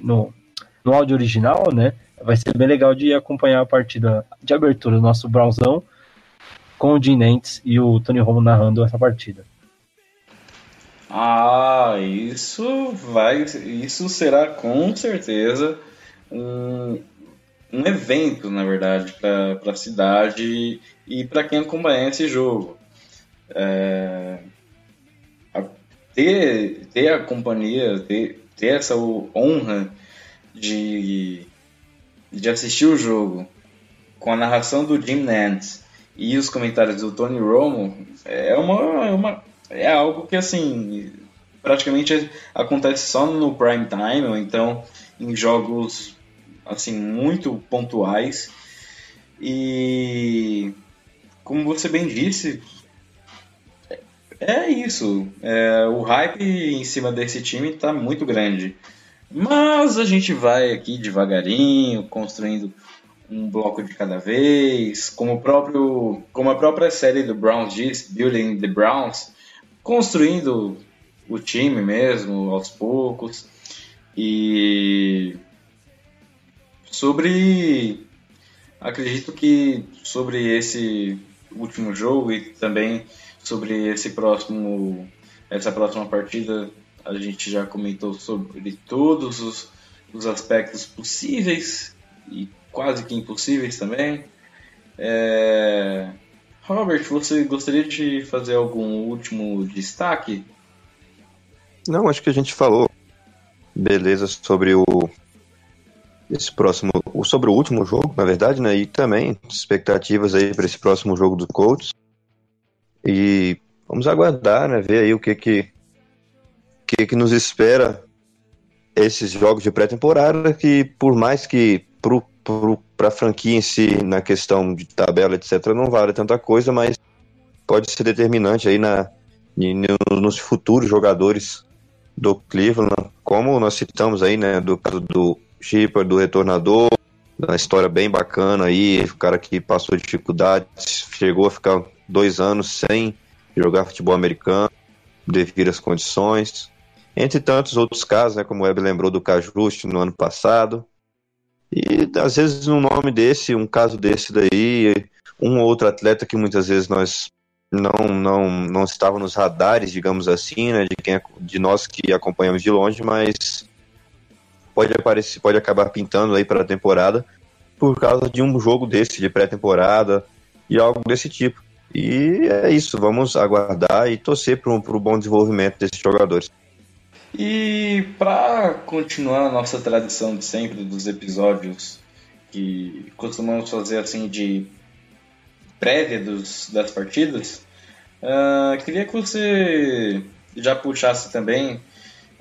no, no áudio original, né, vai ser bem legal de acompanhar a partida de abertura do nosso Brownsão com o Dean Nantz e o Tony Romo narrando essa partida. Ah, isso vai, isso será com certeza um, um evento, na verdade, para a cidade e para quem acompanha esse jogo. É, a, ter, ter a companhia, ter, ter essa honra de de assistir o jogo com a narração do Jim Nantz e os comentários do Tony Romo é uma, é uma é algo que assim praticamente acontece só no prime time ou então em jogos assim muito pontuais. E como você bem disse é isso. É, o hype em cima desse time está muito grande. Mas a gente vai aqui devagarinho, construindo um bloco de cada vez, como, o próprio, como a própria série do Browns diz, Building the Browns, construindo o time mesmo, aos poucos. E sobre. Acredito que sobre esse último jogo e também sobre esse próximo essa próxima partida a gente já comentou sobre todos os, os aspectos possíveis e quase que impossíveis também. É... Robert, você gostaria de fazer algum último destaque? Não, acho que a gente falou beleza sobre o esse próximo, sobre o último jogo, na verdade, né? E também expectativas aí para esse próximo jogo do Colts. E vamos aguardar, né? Ver aí o que que que, que nos espera esses jogos de pré-temporada, que por mais que para a franquia em si, na questão de tabela, etc., não vale tanta coisa, mas pode ser determinante aí na, nos futuros jogadores do Cleveland, como nós citamos aí, né, do caso do Shipper, do retornador, uma história bem bacana aí, o cara que passou dificuldades, chegou a ficar dois anos sem jogar futebol americano devido às condições. Entre tantos outros casos, né, como o Web lembrou do Cajuste no ano passado, E às vezes um nome desse, um caso desse daí, um ou outro atleta que muitas vezes nós não não não estava nos radares, digamos assim, né, de quem de nós que acompanhamos de longe, mas pode aparecer, pode acabar pintando aí para a temporada por causa de um jogo desse de pré-temporada e algo desse tipo. E é isso, vamos aguardar e torcer para o bom desenvolvimento desses jogadores. E para continuar a nossa tradição de sempre dos episódios que costumamos fazer assim de prévia dos, das partidas, uh, queria que você já puxasse também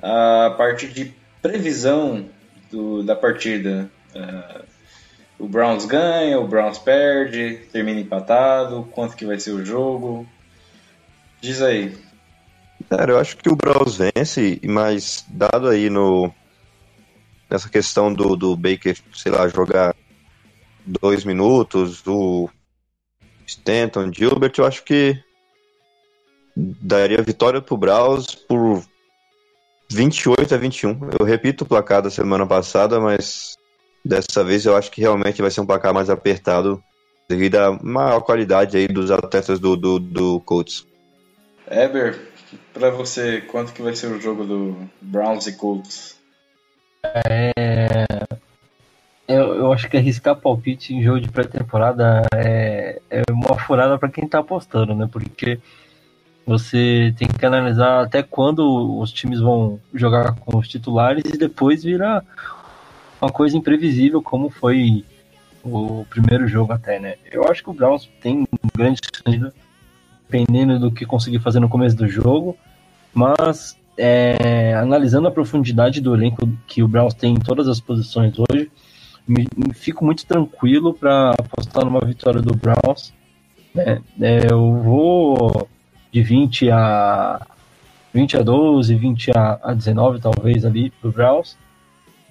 a parte de previsão do, da partida. Uh, o Browns ganha, o Browns perde, termina empatado, quanto que vai ser o jogo? Diz aí. Cara, eu acho que o Browns vence, mas dado aí no nessa questão do, do Baker, sei lá, jogar dois minutos, do Stanton, Gilbert, eu acho que daria vitória pro Browns por 28 a 21. Eu repito o placar da semana passada, mas dessa vez eu acho que realmente vai ser um placar mais apertado devido à maior qualidade aí dos atletas do, do, do Colts. Eber, para você, quanto que vai ser o jogo do Browns e Colts? É... Eu, eu acho que arriscar palpite em jogo de pré-temporada é, é uma furada para quem tá apostando, né? Porque você tem que analisar até quando os times vão jogar com os titulares e depois virar uma coisa imprevisível como foi o primeiro jogo até, né? Eu acho que o Browns tem grande chance, dependendo do que conseguir fazer no começo do jogo, mas é, analisando a profundidade do elenco que o Browns tem em todas as posições hoje, me, me fico muito tranquilo para apostar numa vitória do Browns. Né? É, eu vou de 20 a 20 a 12, 20 a, a 19 talvez ali pro Browns.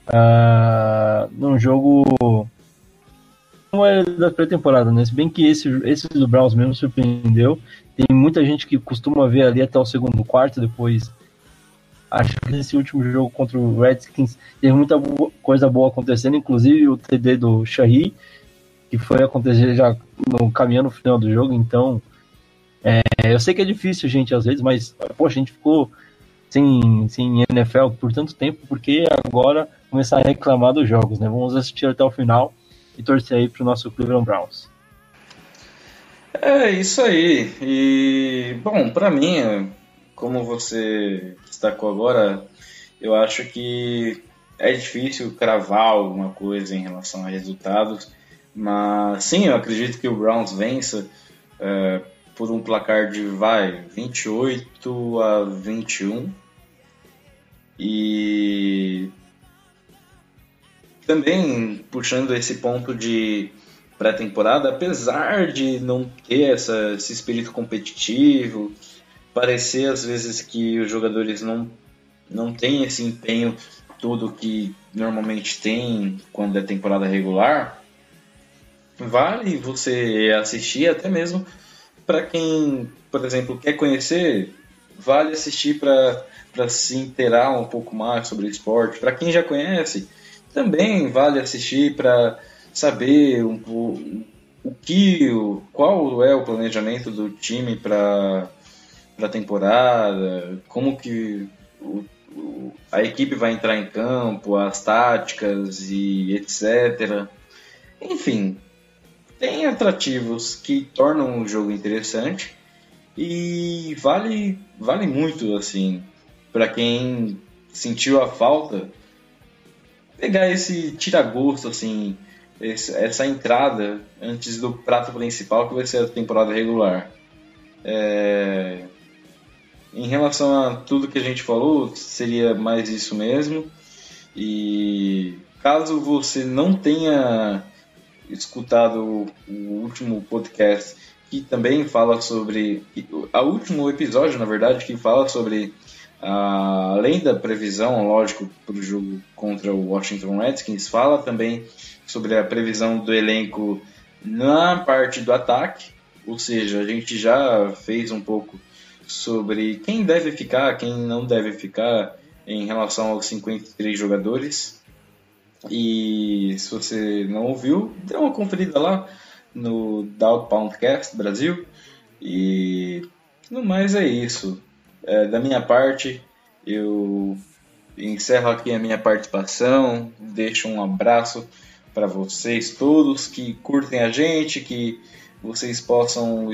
Uh, num jogo não é da pré-temporada, né? Se bem que esse, esse do Browns mesmo surpreendeu. Tem muita gente que costuma ver ali até o segundo quarto, depois Acho que nesse último jogo contra o Redskins teve muita coisa boa acontecendo, inclusive o TD do Shahi, que foi acontecer já no caminhando no final do jogo, então é, eu sei que é difícil, gente, às vezes, mas poxa, a gente ficou sem, sem NFL por tanto tempo, porque agora começar a reclamar dos jogos, né? Vamos assistir até o final e torcer aí pro nosso Cleveland Browns. É isso aí. E bom, para mim, como você destacou agora, eu acho que é difícil cravar alguma coisa em relação a resultados, mas sim, eu acredito que o Browns vença é, por um placar de vai 28 a 21 e também puxando esse ponto de pré-temporada, apesar de não ter essa, esse espírito competitivo, parecer às vezes que os jogadores não, não têm esse empenho todo que normalmente tem quando é temporada regular, vale você assistir até mesmo para quem, por exemplo, quer conhecer, vale assistir para se inteirar um pouco mais sobre o esporte. Para quem já conhece, também vale assistir para saber um, o, o que, qual é o planejamento do time para a temporada, como que o, o, a equipe vai entrar em campo, as táticas e etc. Enfim, tem atrativos que tornam o jogo interessante e vale vale muito assim para quem sentiu a falta pegar esse tira-gosto assim esse, essa entrada antes do prato principal que vai ser a temporada regular é, em relação a tudo que a gente falou, seria mais isso mesmo. E caso você não tenha escutado o último podcast que também fala sobre o último episódio, na verdade, que fala sobre além da previsão, lógico, para o jogo contra o Washington Redskins, fala também sobre a previsão do elenco na parte do ataque, ou seja, a gente já fez um pouco sobre quem deve ficar, quem não deve ficar em relação aos 53 jogadores. E se você não ouviu, dê uma conferida lá no Doubt Poundcast Brasil. E no mais é isso. É, da minha parte, eu encerro aqui a minha participação. Deixo um abraço para vocês todos que curtem a gente, que vocês possam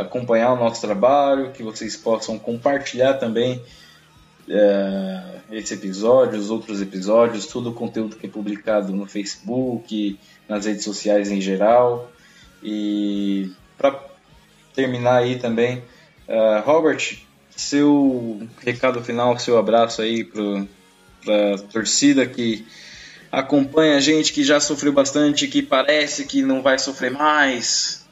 acompanhar o nosso trabalho, que vocês possam compartilhar também é, esse episódio, os outros episódios, todo o conteúdo que é publicado no Facebook, nas redes sociais em geral. E para terminar aí também, uh, Robert, seu recado final, seu abraço aí para a torcida que acompanha a gente, que já sofreu bastante, que parece que não vai sofrer mais.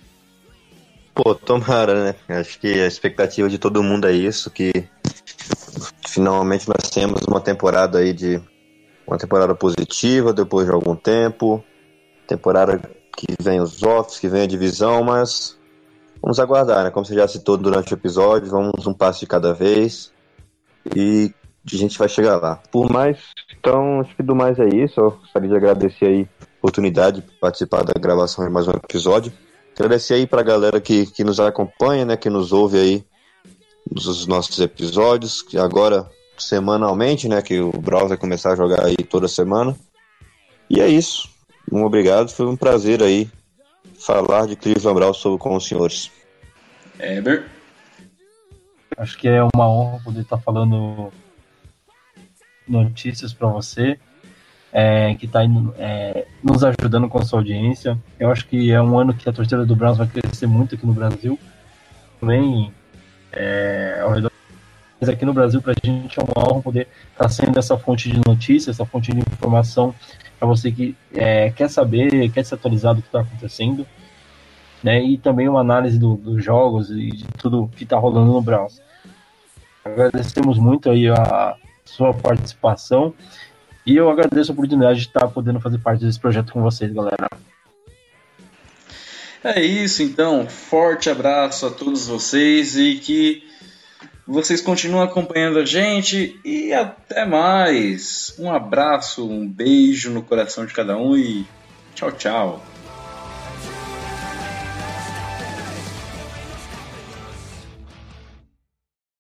Pô, tomara, né? Acho que a expectativa de todo mundo é isso, que finalmente nós temos uma temporada aí de uma temporada positiva depois de algum tempo, temporada que vem os offs, que vem a divisão, mas vamos aguardar, né? Como você já citou durante o episódio, vamos um passo de cada vez e a gente vai chegar lá. Por mais, então, acho que do mais é isso. Eu gostaria de agradecer aí a oportunidade de participar da gravação de mais um episódio. Agradecer aí pra galera que, que nos acompanha, né? Que nos ouve aí dos nossos episódios, que agora semanalmente, né? Que o Brawl vai começar a jogar aí toda semana. E é isso. Um obrigado, foi um prazer aí falar de Cleveland Browns com os senhores. Eber? Acho que é uma honra poder estar falando notícias para você, é, que está é, nos ajudando com a sua audiência. Eu acho que é um ano que a torcida do Browns vai crescer muito aqui no Brasil. Também é, ao redor mas aqui no Brasil, para a gente é uma honra poder estar tá sendo essa fonte de notícias, essa fonte de informação para você que é, quer saber, quer se atualizar do que está acontecendo, né? E também uma análise do, dos jogos e de tudo que está rolando no Browns. Agradecemos muito aí a sua participação e eu agradeço a oportunidade de estar tá podendo fazer parte desse projeto com vocês, galera. É isso, então. Forte abraço a todos vocês e que vocês continuem acompanhando a gente e até mais. Um abraço, um beijo no coração de cada um e tchau, tchau.